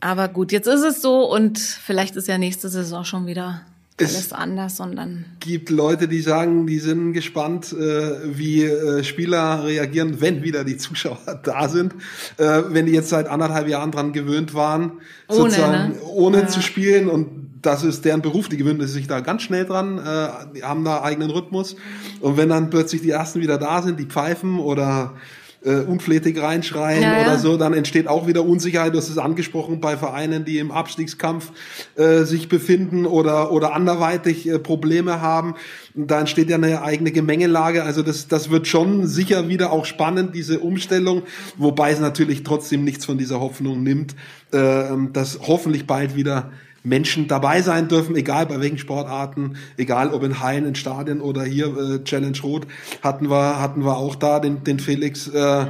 aber gut, jetzt ist es so und vielleicht ist ja nächste Saison schon wieder alles es anders dann gibt Leute, die sagen, die sind gespannt, äh, wie äh, Spieler reagieren, wenn wieder die Zuschauer da sind, äh, wenn die jetzt seit anderthalb Jahren dran gewöhnt waren, ohne, sozusagen ne? ohne ja. zu spielen und das ist deren Beruf, die gewöhnen sich da ganz schnell dran, äh, die haben da eigenen Rhythmus. Und wenn dann plötzlich die ersten wieder da sind, die pfeifen oder äh, unflätig reinschreien ja, oder so, dann entsteht auch wieder Unsicherheit. Hast es angesprochen bei Vereinen, die im Abstiegskampf äh, sich befinden oder, oder anderweitig äh, Probleme haben. Da entsteht ja eine eigene Gemengelage. Also das, das wird schon sicher wieder auch spannend, diese Umstellung, wobei es natürlich trotzdem nichts von dieser Hoffnung nimmt, äh, dass hoffentlich bald wieder Menschen dabei sein dürfen, egal bei welchen Sportarten, egal ob in Hallen, in Stadien oder hier äh, Challenge Rot hatten wir hatten wir auch da den den Felix. Äh,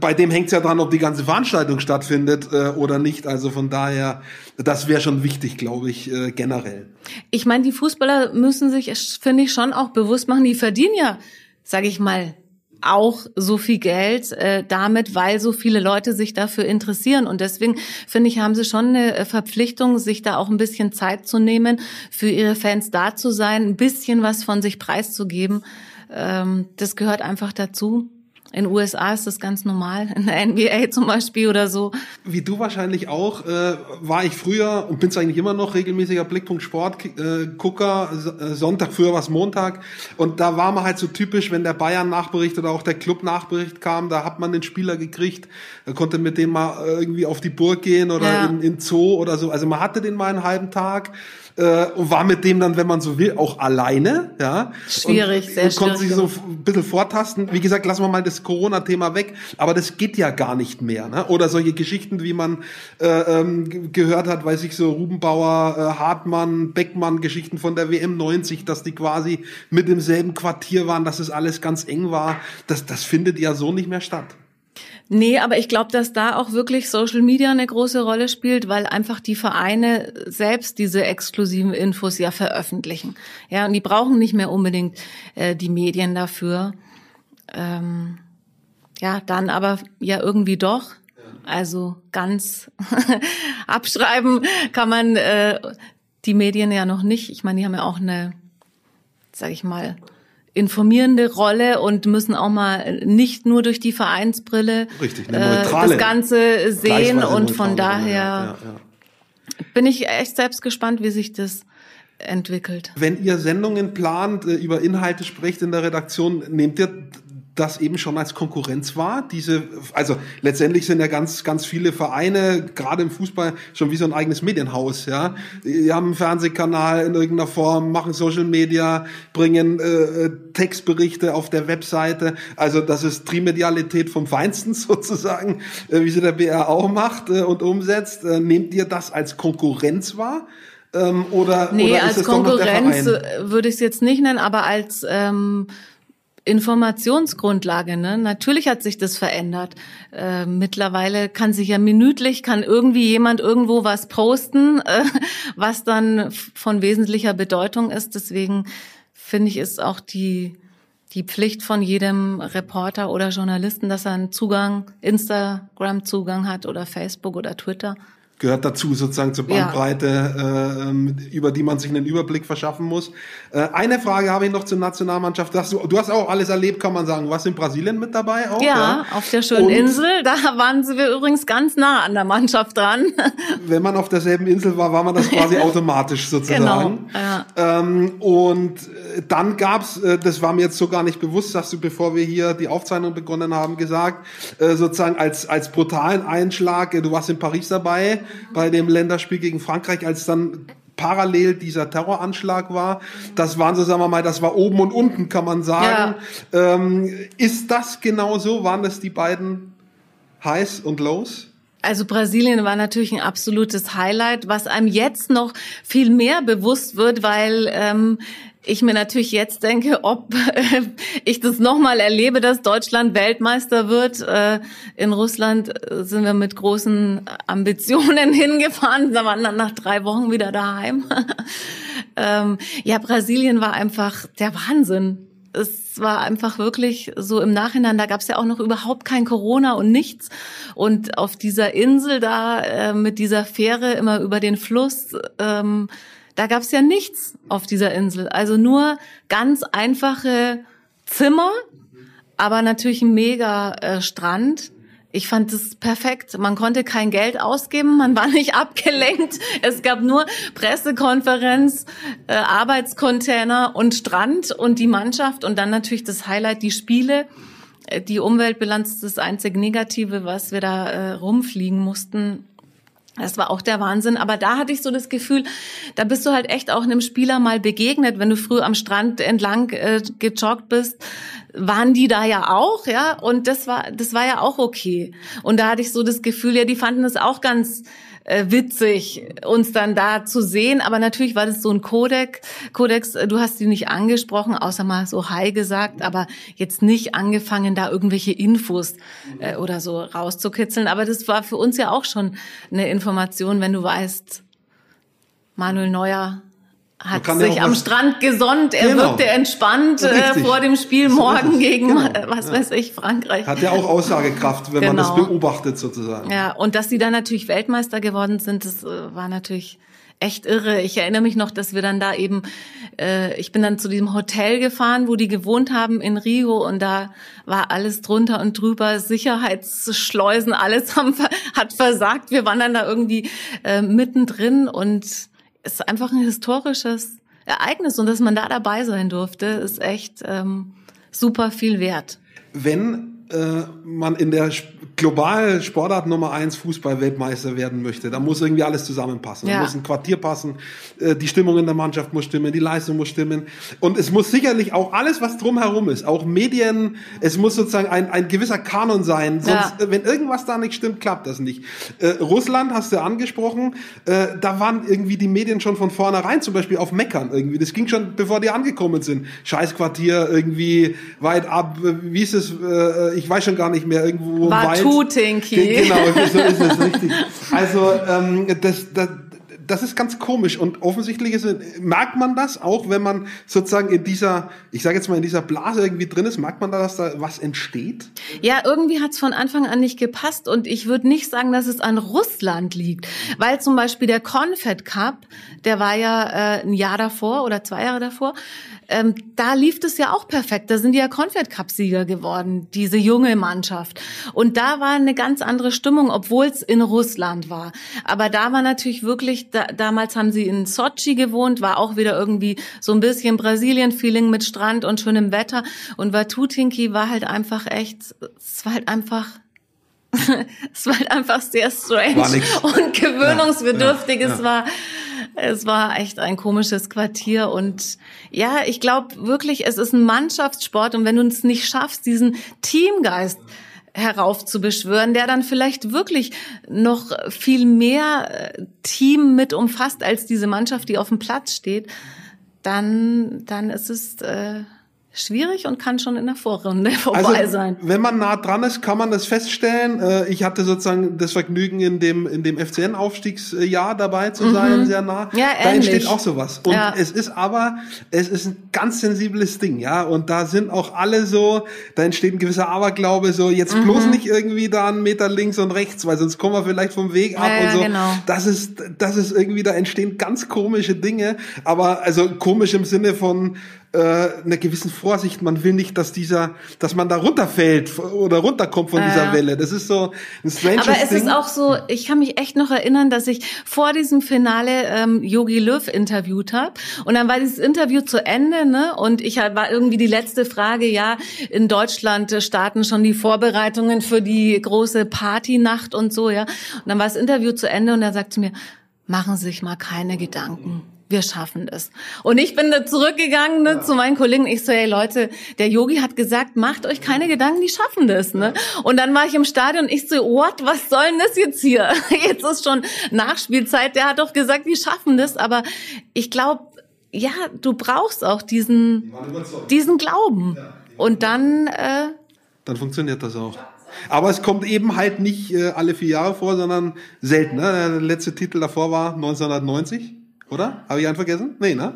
bei dem hängt es ja dran, ob die ganze Veranstaltung stattfindet äh, oder nicht. Also von daher, das wäre schon wichtig, glaube ich, äh, generell. Ich meine, die Fußballer müssen sich, finde ich, schon auch bewusst machen, die verdienen ja, sage ich mal, auch so viel Geld äh, damit, weil so viele Leute sich dafür interessieren. Und deswegen finde ich, haben sie schon eine äh, Verpflichtung, sich da auch ein bisschen Zeit zu nehmen, für ihre Fans da zu sein, ein bisschen was von sich preiszugeben. Ähm, das gehört einfach dazu. In den USA ist das ganz normal, in der NBA zum Beispiel oder so. Wie du wahrscheinlich auch, äh, war ich früher und bin es eigentlich immer noch regelmäßiger Blickpunkt Sport äh, Gucker. Äh, Sonntag, früher war es Montag. Und da war man halt so typisch, wenn der Bayern Nachbericht oder auch der Club Nachbericht kam, da hat man den Spieler gekriegt, da konnte mit dem mal irgendwie auf die Burg gehen oder ja. in, in Zoo oder so. Also man hatte den mal einen halben Tag äh, und war mit dem dann, wenn man so will, auch alleine. Ja? Schwierig, und, sehr und konnte sich so ein bisschen vortasten. Wie gesagt, lassen wir mal das Corona-Thema weg, aber das geht ja gar nicht mehr. Ne? Oder solche Geschichten, wie man äh, ähm, gehört hat, weiß ich so, Rubenbauer, äh, Hartmann, Beckmann, Geschichten von der WM 90, dass die quasi mit im selben Quartier waren, dass es alles ganz eng war. Das, das findet ja so nicht mehr statt. Nee, aber ich glaube, dass da auch wirklich Social Media eine große Rolle spielt, weil einfach die Vereine selbst diese exklusiven Infos ja veröffentlichen. Ja, und die brauchen nicht mehr unbedingt äh, die Medien dafür. Ähm, ja, dann aber ja irgendwie doch. Also ganz abschreiben kann man äh, die Medien ja noch nicht. Ich meine, die haben ja auch eine, sag ich mal, informierende Rolle und müssen auch mal nicht nur durch die Vereinsbrille Richtig, äh, das Ganze sehen und von daher ja, ja, bin ich echt selbst gespannt, wie sich das entwickelt. Wenn ihr Sendungen plant, äh, über Inhalte sprecht in der Redaktion, nehmt ihr das eben schon als Konkurrenz war. Diese, also letztendlich sind ja ganz, ganz viele Vereine, gerade im Fußball, schon wie so ein eigenes Medienhaus. Ja, die haben einen Fernsehkanal in irgendeiner Form, machen Social Media, bringen äh, Textberichte auf der Webseite. Also das ist Trimedialität vom Feinsten sozusagen, äh, wie sie der BR auch macht äh, und umsetzt. Äh, nehmt ihr das als Konkurrenz wahr? Ähm, oder, nee, oder als Konkurrenz würde ich es jetzt nicht nennen, aber als ähm, Informationsgrundlage, ne? Natürlich hat sich das verändert. Äh, mittlerweile kann sich ja minütlich, kann irgendwie jemand irgendwo was posten, äh, was dann von wesentlicher Bedeutung ist. Deswegen finde ich, ist auch die, die Pflicht von jedem Reporter oder Journalisten, dass er einen Zugang, Instagram-Zugang hat oder Facebook oder Twitter gehört dazu sozusagen zur Bandbreite, ja. äh, über die man sich einen Überblick verschaffen muss. Äh, eine Frage habe ich noch zur Nationalmannschaft. Du, du hast auch alles erlebt, kann man sagen. Was in Brasilien mit dabei auch? Ja, ja? auf der schönen Und Insel. Da waren wir übrigens ganz nah an der Mannschaft dran. Wenn man auf derselben Insel war, war man das quasi automatisch sozusagen. Genau, ja. Ähm, und äh, dann gab's, äh, das war mir jetzt so gar nicht bewusst, hast du, bevor wir hier die Aufzeichnung begonnen haben, gesagt, äh, sozusagen als, als brutalen Einschlag, du warst in Paris dabei, bei dem Länderspiel gegen Frankreich, als dann parallel dieser Terroranschlag war. Das waren so, sagen wir mal, das war oben und unten, kann man sagen. Ja. Ähm, ist das genau so? Waren das die beiden Highs und Lows? Also Brasilien war natürlich ein absolutes Highlight, was einem jetzt noch viel mehr bewusst wird, weil ähm, ich mir natürlich jetzt denke, ob äh, ich das nochmal erlebe, dass Deutschland Weltmeister wird. Äh, in Russland äh, sind wir mit großen Ambitionen hingefahren, da waren dann nach drei Wochen wieder daheim. ähm, ja, Brasilien war einfach der Wahnsinn. Es war einfach wirklich so im Nachhinein, da gab es ja auch noch überhaupt kein Corona und nichts. Und auf dieser Insel da äh, mit dieser Fähre immer über den Fluss, ähm, da gab es ja nichts auf dieser Insel. Also nur ganz einfache Zimmer, aber natürlich ein mega äh, Strand. Ich fand es perfekt. Man konnte kein Geld ausgeben, man war nicht abgelenkt. Es gab nur Pressekonferenz, äh, Arbeitscontainer und Strand und die Mannschaft und dann natürlich das Highlight, die Spiele. Äh, die Umweltbilanz ist das einzig Negative, was wir da äh, rumfliegen mussten. Das war auch der Wahnsinn. Aber da hatte ich so das Gefühl, da bist du halt echt auch einem Spieler mal begegnet, wenn du früh am Strand entlang äh, gejoggt bist, waren die da ja auch, ja. Und das war, das war ja auch okay. Und da hatte ich so das Gefühl, ja, die fanden es auch ganz äh, witzig, uns dann da zu sehen. Aber natürlich war das so ein Kodex. Kodex, äh, du hast die nicht angesprochen, außer mal so Hi gesagt, aber jetzt nicht angefangen, da irgendwelche Infos äh, oder so rauszukitzeln. Aber das war für uns ja auch schon eine Information, wenn du weißt, Manuel Neuer hat sich am Strand gesonnt, er genau. wirkte entspannt äh, vor dem Spiel morgen gegen, genau. was ja. weiß ich, Frankreich. Hat ja auch Aussagekraft, wenn genau. man das genau. beobachtet sozusagen. Ja, und dass sie dann natürlich Weltmeister geworden sind, das äh, war natürlich echt irre. Ich erinnere mich noch, dass wir dann da eben, äh, ich bin dann zu diesem Hotel gefahren, wo die gewohnt haben in Rio und da war alles drunter und drüber, Sicherheitsschleusen, alles haben, hat versagt. Wir waren dann da irgendwie äh, mittendrin und ist einfach ein historisches Ereignis und dass man da dabei sein durfte, ist echt ähm, super viel wert. Wenn äh, man in der global Sportart Nummer eins Fußball-Weltmeister werden möchte, da muss irgendwie alles zusammenpassen. Ja. Da muss ein Quartier passen, äh, die Stimmung in der Mannschaft muss stimmen, die Leistung muss stimmen. Und es muss sicherlich auch alles, was drumherum ist, auch Medien, es muss sozusagen ein, ein gewisser Kanon sein. Sonst, ja. Äh, wenn irgendwas da nicht stimmt, klappt das nicht. Äh, Russland hast du angesprochen, äh, da waren irgendwie die Medien schon von vornherein zum Beispiel auf Meckern irgendwie. Das ging schon, bevor die angekommen sind. Scheißquartier irgendwie weit ab, wie ist es, äh, ich weiß schon gar nicht mehr, irgendwo weit Tutinki. Genau, so ist es richtig. Also ähm, das, das, das ist ganz komisch und offensichtlich ist, merkt man das auch, wenn man sozusagen in dieser, ich sage jetzt mal in dieser Blase irgendwie drin ist, merkt man da, dass da was entsteht? Ja, irgendwie hat es von Anfang an nicht gepasst und ich würde nicht sagen, dass es an Russland liegt, weil zum Beispiel der Confed Cup, der war ja äh, ein Jahr davor oder zwei Jahre davor, ähm, da lief es ja auch perfekt. Da sind die ja Confed Cup Sieger geworden, diese junge Mannschaft. Und da war eine ganz andere Stimmung, obwohl es in Russland war. Aber da war natürlich wirklich, da, damals haben sie in Sochi gewohnt, war auch wieder irgendwie so ein bisschen Brasilien-Feeling mit Strand und schönem Wetter. Und Watutinki war halt einfach echt, es war halt einfach es war halt einfach sehr strange und gewöhnungsbedürftig. Ja, ja, ja. Es war es war echt ein komisches Quartier und ja, ich glaube wirklich, es ist ein Mannschaftssport und wenn du es nicht schaffst, diesen Teamgeist heraufzubeschwören, der dann vielleicht wirklich noch viel mehr äh, Team mit umfasst als diese Mannschaft, die auf dem Platz steht, dann dann ist es äh, schwierig und kann schon in der Vorrunde vorbei also, sein. Wenn man nah dran ist, kann man das feststellen. Äh, ich hatte sozusagen das Vergnügen, in dem, in dem FCN-Aufstiegsjahr dabei zu sein, mhm. sehr nah. Ja, da ähnlich. entsteht auch sowas. Und ja. es ist aber, es ist ein ganz sensibles Ding, ja. Und da sind auch alle so, da entsteht ein gewisser Aberglaube, so jetzt mhm. bloß nicht irgendwie da einen Meter links und rechts, weil sonst kommen wir vielleicht vom Weg ab ja, und so. Genau. Das ist, das ist irgendwie, da entstehen ganz komische Dinge. Aber also komisch im Sinne von, äh, einer gewissen Vorsicht. Man will nicht, dass dieser, dass man da runterfällt oder runterkommt von ja. dieser Welle. Das ist so ein strange Aber es Ding. ist auch so, ich kann mich echt noch erinnern, dass ich vor diesem Finale ähm, Yogi Löw interviewt habe. Und dann war dieses Interview zu Ende, ne? Und ich war irgendwie die letzte Frage, ja, in Deutschland starten schon die Vorbereitungen für die große Partynacht und so, ja. Und dann war das Interview zu Ende und er sagte mir, machen Sie sich mal keine Gedanken wir schaffen das. Und ich bin da zurückgegangen ne, ja. zu meinen Kollegen. Ich so, hey Leute, der Yogi hat gesagt, macht euch keine Gedanken, die schaffen das. Ne? Und dann war ich im Stadion und ich so, what, was soll denn das jetzt hier? Jetzt ist schon Nachspielzeit. Der hat doch gesagt, die schaffen das. Aber ich glaube, ja, du brauchst auch diesen, diesen Glauben. Und dann... Äh, dann funktioniert das auch. Aber es kommt eben halt nicht äh, alle vier Jahre vor, sondern selten. Ne? Der letzte Titel davor war 1990. Oder? Habe ich einen vergessen? Nee, ne?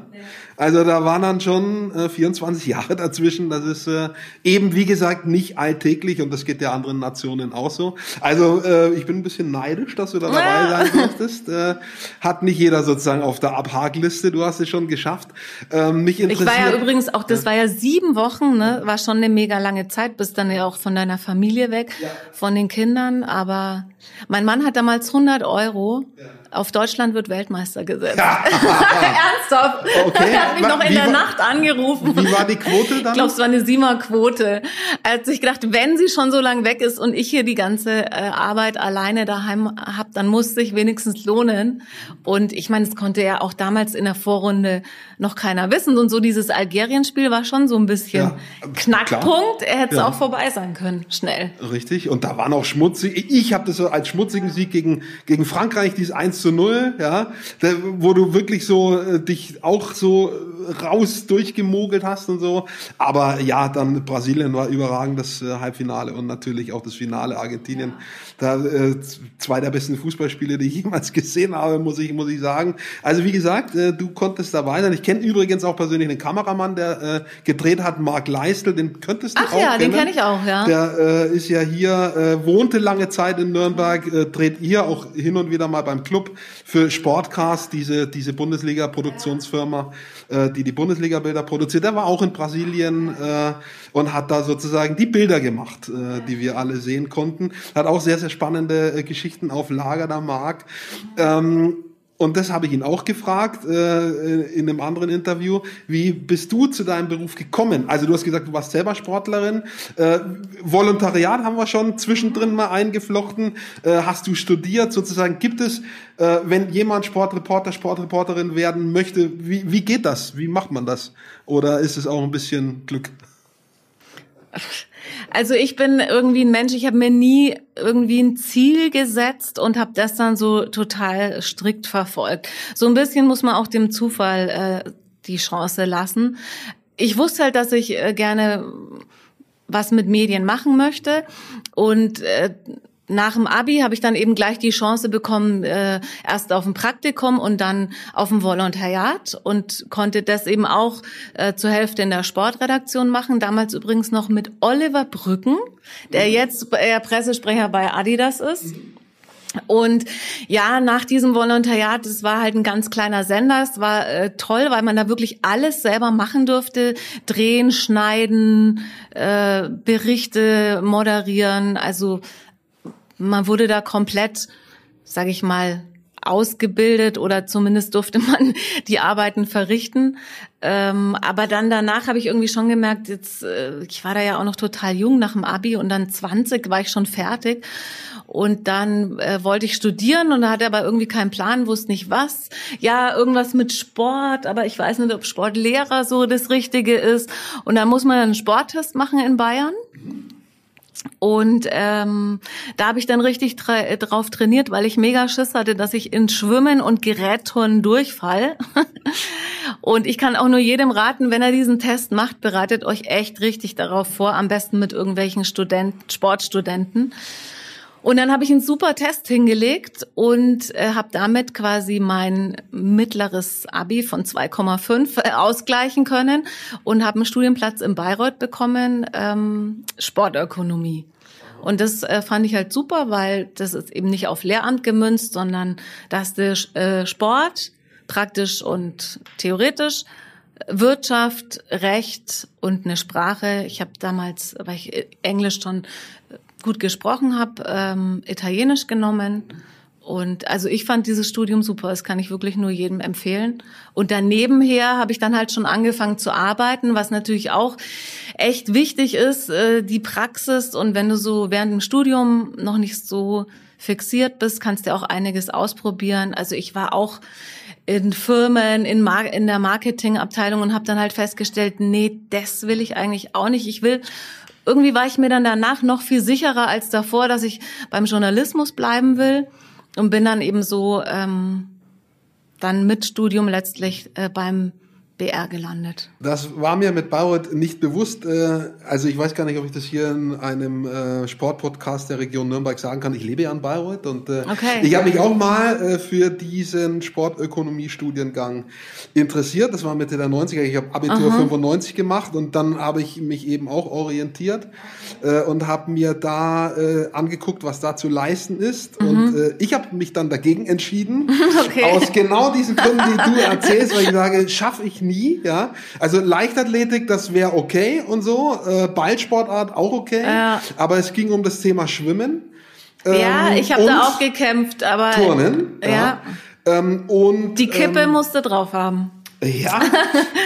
Also da waren dann schon äh, 24 Jahre dazwischen. Das ist äh, eben, wie gesagt, nicht alltäglich und das geht ja anderen Nationen auch so. Also äh, ich bin ein bisschen neidisch, dass du da dabei sein durftest. Äh, hat nicht jeder sozusagen auf der Abhakliste. Du hast es schon geschafft. Ähm, mich interessiert. Ich war ja übrigens auch, das war ja sieben Wochen, ne? War schon eine mega lange Zeit, bist dann ja auch von deiner Familie weg, ja. von den Kindern. Aber mein Mann hat damals 100 Euro. Ja auf Deutschland wird Weltmeister gesetzt. Ernsthaft. Okay. Er hat mich noch in der war, Nacht angerufen. Wie war die Quote dann? Ich glaube, es war eine Siemer-Quote. Er hat sich gedacht, wenn sie schon so lange weg ist und ich hier die ganze äh, Arbeit alleine daheim habe, dann muss sich wenigstens lohnen. Und ich meine, es konnte ja auch damals in der Vorrunde noch keiner wissen. Und so dieses Algerien-Spiel war schon so ein bisschen ja, Knackpunkt. Er hätte es ja. auch vorbei sein können, schnell. Richtig. Und da waren auch schmutzig. Ich habe das so als schmutzigen Sieg gegen, gegen Frankreich, dieses 1 zu 0, ja, wo du wirklich so äh, dich auch so raus durchgemogelt hast und so. Aber ja, dann Brasilien war überragend das äh, Halbfinale und natürlich auch das Finale Argentinien. Da äh, zwei der besten Fußballspiele, die ich jemals gesehen habe, muss ich muss ich sagen. Also wie gesagt, äh, du konntest dabei sein. Ich kenne übrigens auch persönlich einen Kameramann, der äh, gedreht hat, Marc Leistel, den könntest du Ach auch ja, kennen. den kenne ich auch, ja. Der äh, ist ja hier, äh, wohnte lange Zeit in Nürnberg, äh, dreht hier auch hin und wieder mal beim Club für Sportcast, diese, diese Bundesliga-Produktionsfirma, äh, die die Bundesliga-Bilder produziert. Der war auch in Brasilien äh, und hat da sozusagen die Bilder gemacht, äh, die wir alle sehen konnten. Hat auch sehr, sehr spannende äh, Geschichten auf Lager, der Marc. Ähm, und das habe ich ihn auch gefragt äh, in einem anderen Interview. Wie bist du zu deinem Beruf gekommen? Also du hast gesagt, du warst selber Sportlerin. Äh, Volontariat haben wir schon zwischendrin mal eingeflochten. Äh, hast du studiert sozusagen? Gibt es, äh, wenn jemand Sportreporter, Sportreporterin werden möchte, wie, wie geht das? Wie macht man das? Oder ist es auch ein bisschen Glück? Also ich bin irgendwie ein Mensch, ich habe mir nie irgendwie ein Ziel gesetzt und habe das dann so total strikt verfolgt. So ein bisschen muss man auch dem Zufall äh, die Chance lassen. Ich wusste halt, dass ich äh, gerne was mit Medien machen möchte und äh, nach dem Abi habe ich dann eben gleich die Chance bekommen, äh, erst auf ein Praktikum und dann auf ein Volontariat und konnte das eben auch äh, zur Hälfte in der Sportredaktion machen. Damals übrigens noch mit Oliver Brücken, der jetzt äh, Pressesprecher bei Adidas ist. Und ja, nach diesem Volontariat, es war halt ein ganz kleiner Sender, es war äh, toll, weil man da wirklich alles selber machen durfte, drehen, schneiden, äh, Berichte moderieren, also man wurde da komplett, sage ich mal, ausgebildet oder zumindest durfte man die Arbeiten verrichten. Ähm, aber dann danach habe ich irgendwie schon gemerkt, jetzt äh, ich war da ja auch noch total jung nach dem Abi und dann 20 war ich schon fertig und dann äh, wollte ich studieren und da hatte aber irgendwie keinen Plan, wusste nicht was. Ja, irgendwas mit Sport, aber ich weiß nicht, ob Sportlehrer so das Richtige ist. Und dann muss man einen Sporttest machen in Bayern. Und ähm, da habe ich dann richtig tra drauf trainiert, weil ich mega Schiss hatte, dass ich in Schwimmen und Gerätturnen durchfall. und ich kann auch nur jedem raten, wenn er diesen Test macht, bereitet euch echt richtig darauf vor, am besten mit irgendwelchen Studenten, Sportstudenten. Und dann habe ich einen super Test hingelegt und äh, habe damit quasi mein mittleres Abi von 2,5 äh, ausgleichen können und habe einen Studienplatz in Bayreuth bekommen, ähm, Sportökonomie. Und das äh, fand ich halt super, weil das ist eben nicht auf Lehramt gemünzt, sondern da hast äh, Sport, praktisch und theoretisch, Wirtschaft, Recht und eine Sprache. Ich habe damals, weil ich Englisch schon gut gesprochen habe, ähm, Italienisch genommen. Und also ich fand dieses Studium super, das kann ich wirklich nur jedem empfehlen. Und danebenher habe ich dann halt schon angefangen zu arbeiten, was natürlich auch echt wichtig ist, äh, die Praxis. Und wenn du so während dem Studium noch nicht so fixiert bist, kannst du auch einiges ausprobieren. Also ich war auch in Firmen, in, Mar in der Marketingabteilung und habe dann halt festgestellt, nee, das will ich eigentlich auch nicht. Ich will irgendwie war ich mir dann danach noch viel sicherer als davor, dass ich beim Journalismus bleiben will und bin dann eben so ähm, dann mit Studium letztlich äh, beim BR gelandet. Das war mir mit Bayreuth nicht bewusst. Äh, also ich weiß gar nicht, ob ich das hier in einem äh, Sportpodcast der Region Nürnberg sagen kann. Ich lebe ja in Bayreuth und äh, okay. ich habe mich auch mal für diesen Sportökonomie-Studiengang interessiert. Das war Mitte der 90er. Ich habe Abitur Aha. 95 gemacht und dann habe ich mich eben auch orientiert und habe mir da angeguckt, was da zu leisten ist. Mhm. Und ich habe mich dann dagegen entschieden. Okay. Aus genau diesen Gründen, die du erzählst, weil ich sage, schaffe ich nie, ja. Also Leichtathletik, das wäre okay und so. Äh, Ballsportart auch okay. Ja. Aber es ging um das Thema Schwimmen. ja, ähm, ich habe da auch gekämpft, aber. Turnen. Ja. ja. Ähm, und, Die Kippe ähm, musste drauf haben. Ja,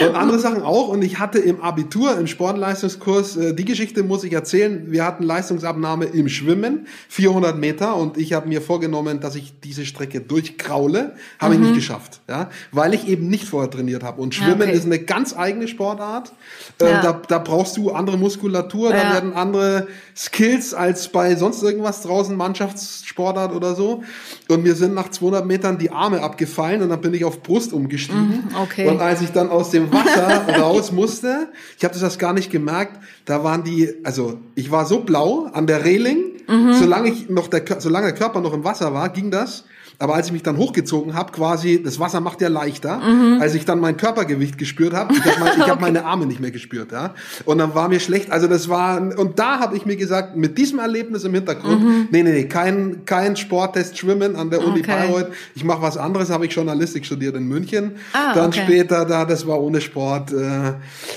und andere Sachen auch. Und ich hatte im Abitur, im Sportleistungskurs, äh, die Geschichte muss ich erzählen. Wir hatten Leistungsabnahme im Schwimmen, 400 Meter. Und ich habe mir vorgenommen, dass ich diese Strecke durchkraule. Habe mhm. ich nicht geschafft, ja, weil ich eben nicht vorher trainiert habe. Und Schwimmen okay. ist eine ganz eigene Sportart. Äh, ja. da, da brauchst du andere Muskulatur, ja. da werden andere Skills als bei sonst irgendwas draußen, Mannschaftssportart oder so. Und mir sind nach 200 Metern die Arme abgefallen und dann bin ich auf Brust umgestiegen. Mhm, okay. Und als ich dann aus dem Wasser raus musste, ich habe das gar nicht gemerkt, da waren die, also ich war so blau an der Reling, mhm. solange ich noch der, solange der Körper noch im Wasser war, ging das. Aber als ich mich dann hochgezogen habe, quasi, das Wasser macht ja leichter, mhm. als ich dann mein Körpergewicht gespürt habe, ich habe mein, okay. hab meine Arme nicht mehr gespürt, ja. Und dann war mir schlecht, also das war, und da habe ich mir gesagt, mit diesem Erlebnis im Hintergrund, mhm. nee, nee, nee, kein, kein Sporttest Schwimmen an der Uni okay. Bayreuth, ich mache was anderes, habe ich Journalistik studiert in München, ah, dann okay. später da, das war ohne Sport, äh,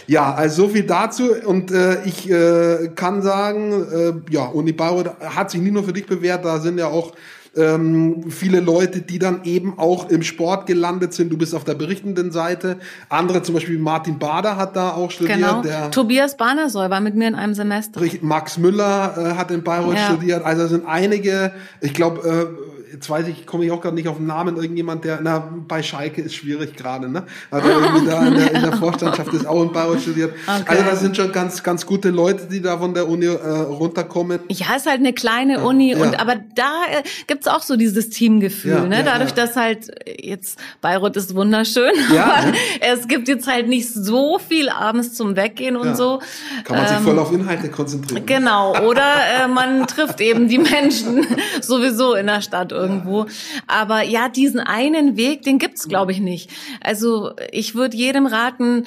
ja, also so viel dazu und äh, ich äh, kann sagen, äh, ja, Uni Bayreuth hat sich nicht nur für dich bewährt, da sind ja auch ähm, viele Leute, die dann eben auch im Sport gelandet sind. Du bist auf der berichtenden Seite. Andere, zum Beispiel Martin Bader hat da auch studiert. Genau. Der, Tobias Barnersoll war mit mir in einem Semester. Max Müller äh, hat in Bayreuth ja. studiert. Also sind einige, ich glaube, äh, jetzt weiß ich, komme ich auch gerade nicht auf den Namen, irgendjemand, der, na, bei Schalke ist schwierig gerade, ne? Also irgendwie da in der, in der Vorstandschaft ist auch in Bayreuth studiert. Okay. Also das sind schon ganz, ganz gute Leute, die da von der Uni äh, runterkommen. Ja, ist halt eine kleine ja, Uni und aber da äh, gibt's auch so dieses Teamgefühl, ja, ne? Dadurch, dass halt jetzt Bayreuth ist wunderschön, aber es gibt jetzt halt nicht so viel abends zum Weggehen und so. Kann man ähm, sich voll auf Inhalte konzentrieren. Genau, oder äh, man trifft eben die Menschen sowieso in der Stadt irgendwo. Aber ja, diesen einen Weg, den gibt's glaube ich nicht. Also ich würde jedem raten,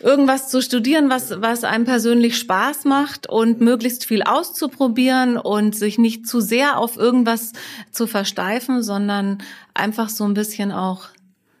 irgendwas zu studieren, was, was einem persönlich Spaß macht und möglichst viel auszuprobieren und sich nicht zu sehr auf irgendwas zu versteifen, sondern einfach so ein bisschen auch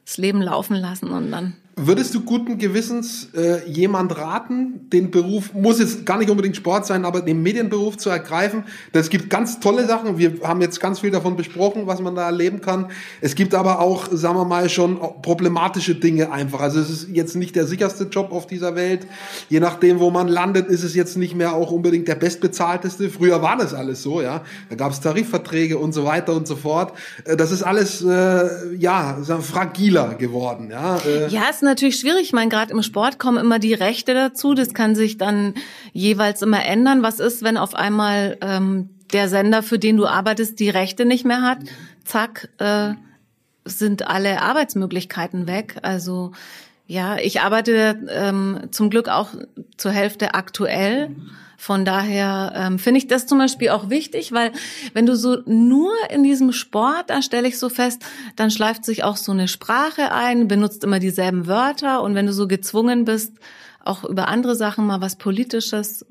das Leben laufen lassen und dann Würdest du guten Gewissens äh, jemand raten, den Beruf, muss jetzt gar nicht unbedingt Sport sein, aber den Medienberuf zu ergreifen? Das gibt ganz tolle Sachen. Wir haben jetzt ganz viel davon besprochen, was man da erleben kann. Es gibt aber auch, sagen wir mal, schon problematische Dinge einfach. Also es ist jetzt nicht der sicherste Job auf dieser Welt. Je nachdem, wo man landet, ist es jetzt nicht mehr auch unbedingt der bestbezahlteste. Früher war das alles so, ja. Da gab es Tarifverträge und so weiter und so fort. Äh, das ist alles, äh, ja, fragiler geworden, ja. Äh, ja, es natürlich schwierig. Ich meine, gerade im Sport kommen immer die Rechte dazu. Das kann sich dann jeweils immer ändern. Was ist, wenn auf einmal ähm, der Sender, für den du arbeitest, die Rechte nicht mehr hat? Zack, äh, sind alle Arbeitsmöglichkeiten weg. Also ja, ich arbeite ähm, zum Glück auch zur Hälfte aktuell. Von daher ähm, finde ich das zum Beispiel auch wichtig, weil wenn du so nur in diesem Sport, da stelle ich so fest, dann schleift sich auch so eine Sprache ein, benutzt immer dieselben Wörter und wenn du so gezwungen bist, auch über andere Sachen mal was Politisches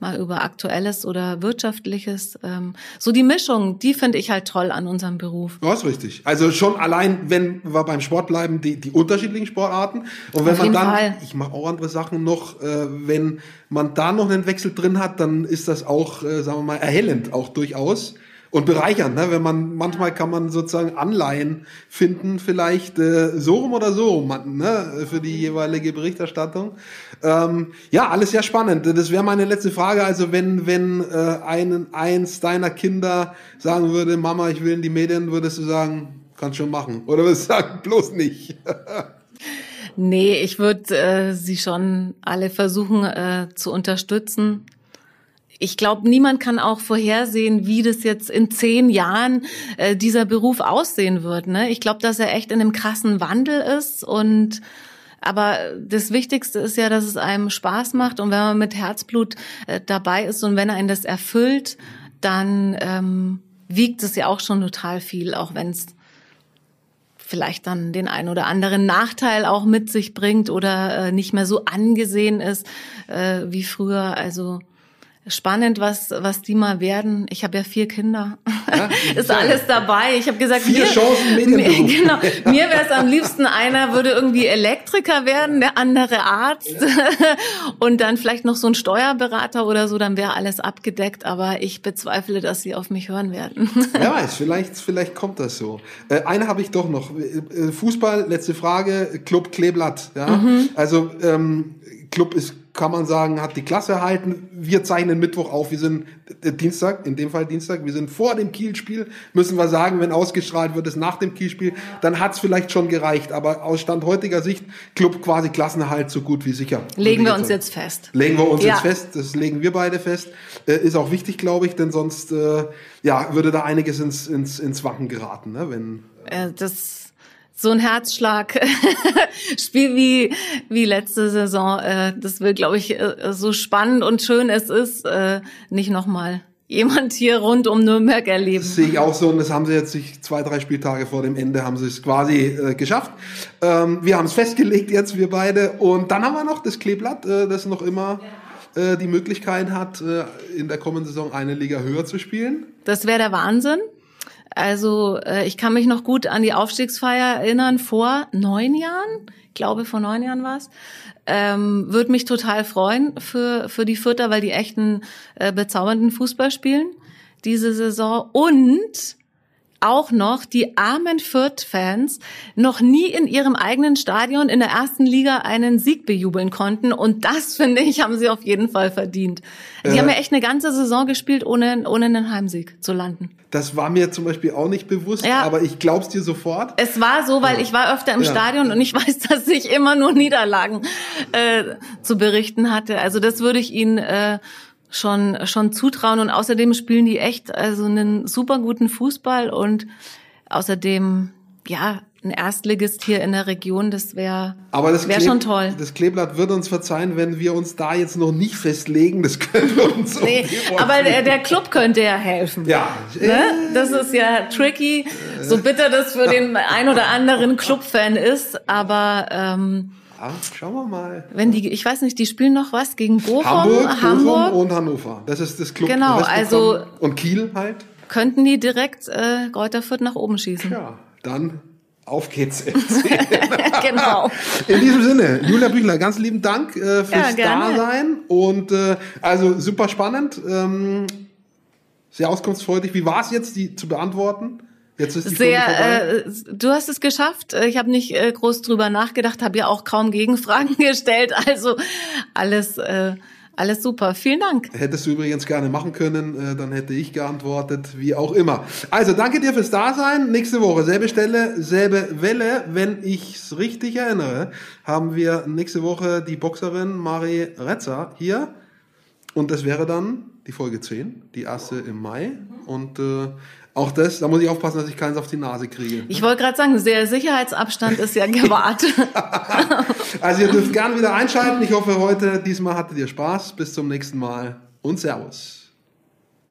mal über Aktuelles oder Wirtschaftliches. Ähm, so die Mischung, die finde ich halt toll an unserem Beruf. Du hast richtig. Also schon allein, wenn wir beim Sport bleiben, die, die unterschiedlichen Sportarten. Und wenn Auf man dann, Fall. ich mache auch andere Sachen noch, äh, wenn man da noch einen Wechsel drin hat, dann ist das auch, äh, sagen wir mal, erhellend auch durchaus und bereichern, ne? wenn man manchmal kann man sozusagen Anleihen finden, vielleicht äh, so rum oder so rum, ne? für die jeweilige Berichterstattung. Ähm, ja, alles sehr spannend. Das wäre meine letzte Frage. Also wenn wenn äh, einen eins deiner Kinder sagen würde, Mama, ich will in die Medien, würdest du sagen, kannst schon machen, oder würdest du sagen, bloß nicht? Nee, ich würde äh, sie schon alle versuchen äh, zu unterstützen ich glaube, niemand kann auch vorhersehen, wie das jetzt in zehn Jahren äh, dieser Beruf aussehen wird. Ne? Ich glaube, dass er echt in einem krassen Wandel ist und aber das Wichtigste ist ja, dass es einem Spaß macht und wenn man mit Herzblut äh, dabei ist und wenn einen das erfüllt, dann ähm, wiegt es ja auch schon total viel, auch wenn es vielleicht dann den einen oder anderen Nachteil auch mit sich bringt oder äh, nicht mehr so angesehen ist äh, wie früher. Also spannend, was, was die mal werden. Ich habe ja vier Kinder. Ja, ist alles dabei. Ich habe gesagt, vier mir, Chancen mir, genau, mir wäre es am liebsten, einer würde irgendwie Elektriker werden, der andere Arzt und dann vielleicht noch so ein Steuerberater oder so, dann wäre alles abgedeckt. Aber ich bezweifle, dass sie auf mich hören werden. Wer weiß, vielleicht, vielleicht kommt das so. Äh, eine habe ich doch noch. Äh, Fußball, letzte Frage, Club Kleeblatt. Ja? Mhm. Also ähm, Club ist kann man sagen, hat die Klasse erhalten. Wir zeichnen Mittwoch auf. Wir sind äh, Dienstag, in dem Fall Dienstag. Wir sind vor dem Kielspiel. Müssen wir sagen, wenn ausgestrahlt wird, ist nach dem Kielspiel. Dann hat's vielleicht schon gereicht. Aber aus Stand heutiger Sicht, Club quasi Klassenerhalt so gut wie sicher. Legen wir uns jetzt fest. Legen wir uns ja. jetzt fest. Das legen wir beide fest. Äh, ist auch wichtig, glaube ich, denn sonst, äh, ja, würde da einiges ins, ins, ins Wacken geraten, ne? wenn. Äh, das so ein Herzschlag Spiel wie wie letzte Saison. Äh, das will, glaube ich, äh, so spannend und schön es ist, äh, nicht nochmal jemand hier rund um Nürnberg erleben. Das sehe ich auch so und das haben sie jetzt sich zwei, drei Spieltage vor dem Ende haben sie es quasi äh, geschafft. Ähm, wir haben es festgelegt jetzt, wir beide. Und dann haben wir noch das Kleeblatt, äh, das noch immer äh, die Möglichkeit hat, äh, in der kommenden Saison eine Liga höher zu spielen. Das wäre der Wahnsinn. Also äh, ich kann mich noch gut an die Aufstiegsfeier erinnern vor neun Jahren. Ich glaube, vor neun Jahren war es. Ähm, Würde mich total freuen für, für die Fürther, weil die echten äh, bezaubernden Fußball spielen diese Saison. Und auch noch die armen Fürth-Fans noch nie in ihrem eigenen Stadion in der ersten Liga einen Sieg bejubeln konnten. Und das, finde ich, haben sie auf jeden Fall verdient. Sie Äh. haben ja echt eine ganze Saison gespielt, ohne, ohne einen Heimsieg zu landen. Das war mir zum Beispiel auch nicht bewusst, Ja. aber ich glaub's dir sofort. Es war so, weil ich war öfter im Ja. Stadion und ich weiß, dass ich immer nur Niederlagen äh, zu berichten hatte. Also das würde ich ihnen äh, schon schon zutrauen und außerdem spielen die echt also einen super guten Fußball und außerdem ja ein Erstligist hier in der Region, das wäre Aber das, wäre Kleb- schon toll. das Kleeblatt wird uns verzeihen, wenn wir uns da jetzt noch nicht festlegen. Das können wir uns Nee, aber der, der Club könnte ja helfen. Ja, Ne? Das ist ja tricky, so bitter das für den ein oder anderen Clubfan ist, aber ähm, Ja, schauen wir mal. Wenn die, ich weiß nicht, die spielen noch was gegen Bochum, Hamburg, Hamburg. Bochum und Hannover. Das ist das Club. Genau, also- und Kiel halt. könnten die direkt äh, Greuther Fürth nach oben schießen. Ja, dann auf geht's. genau. In diesem Sinne, Julia Büchler, ganz lieben Dank äh, fürs Ja, gerne. Dasein und äh, also super spannend, ähm, sehr auskunftsfreudig. Wie war es jetzt, die zu beantworten? Jetzt ist die. Sehr, äh, du hast es geschafft. Äh, Ich habe nicht äh, groß drüber nachgedacht, habe ja auch kaum Gegenfragen gestellt. Also alles, äh, alles super. Vielen Dank. Hättest du übrigens gerne machen können, äh, dann hätte ich geantwortet, wie auch immer. Also danke dir fürs Dasein. Nächste Woche, selbe Stelle, selbe Welle. Wenn ich's richtig erinnere, haben wir nächste Woche die Boxerin Marie Retzer hier. Und das wäre dann die Folge 10, die erste im Mai. Und äh, auch das, da muss ich aufpassen, dass ich keins auf die Nase kriege. Ich wollte gerade sagen, der Sicherheitsabstand ist ja gewahrt. Also ihr dürft gerne wieder einschalten. Ich hoffe, heute, diesmal hattet ihr Spaß. Bis zum nächsten Mal und Servus.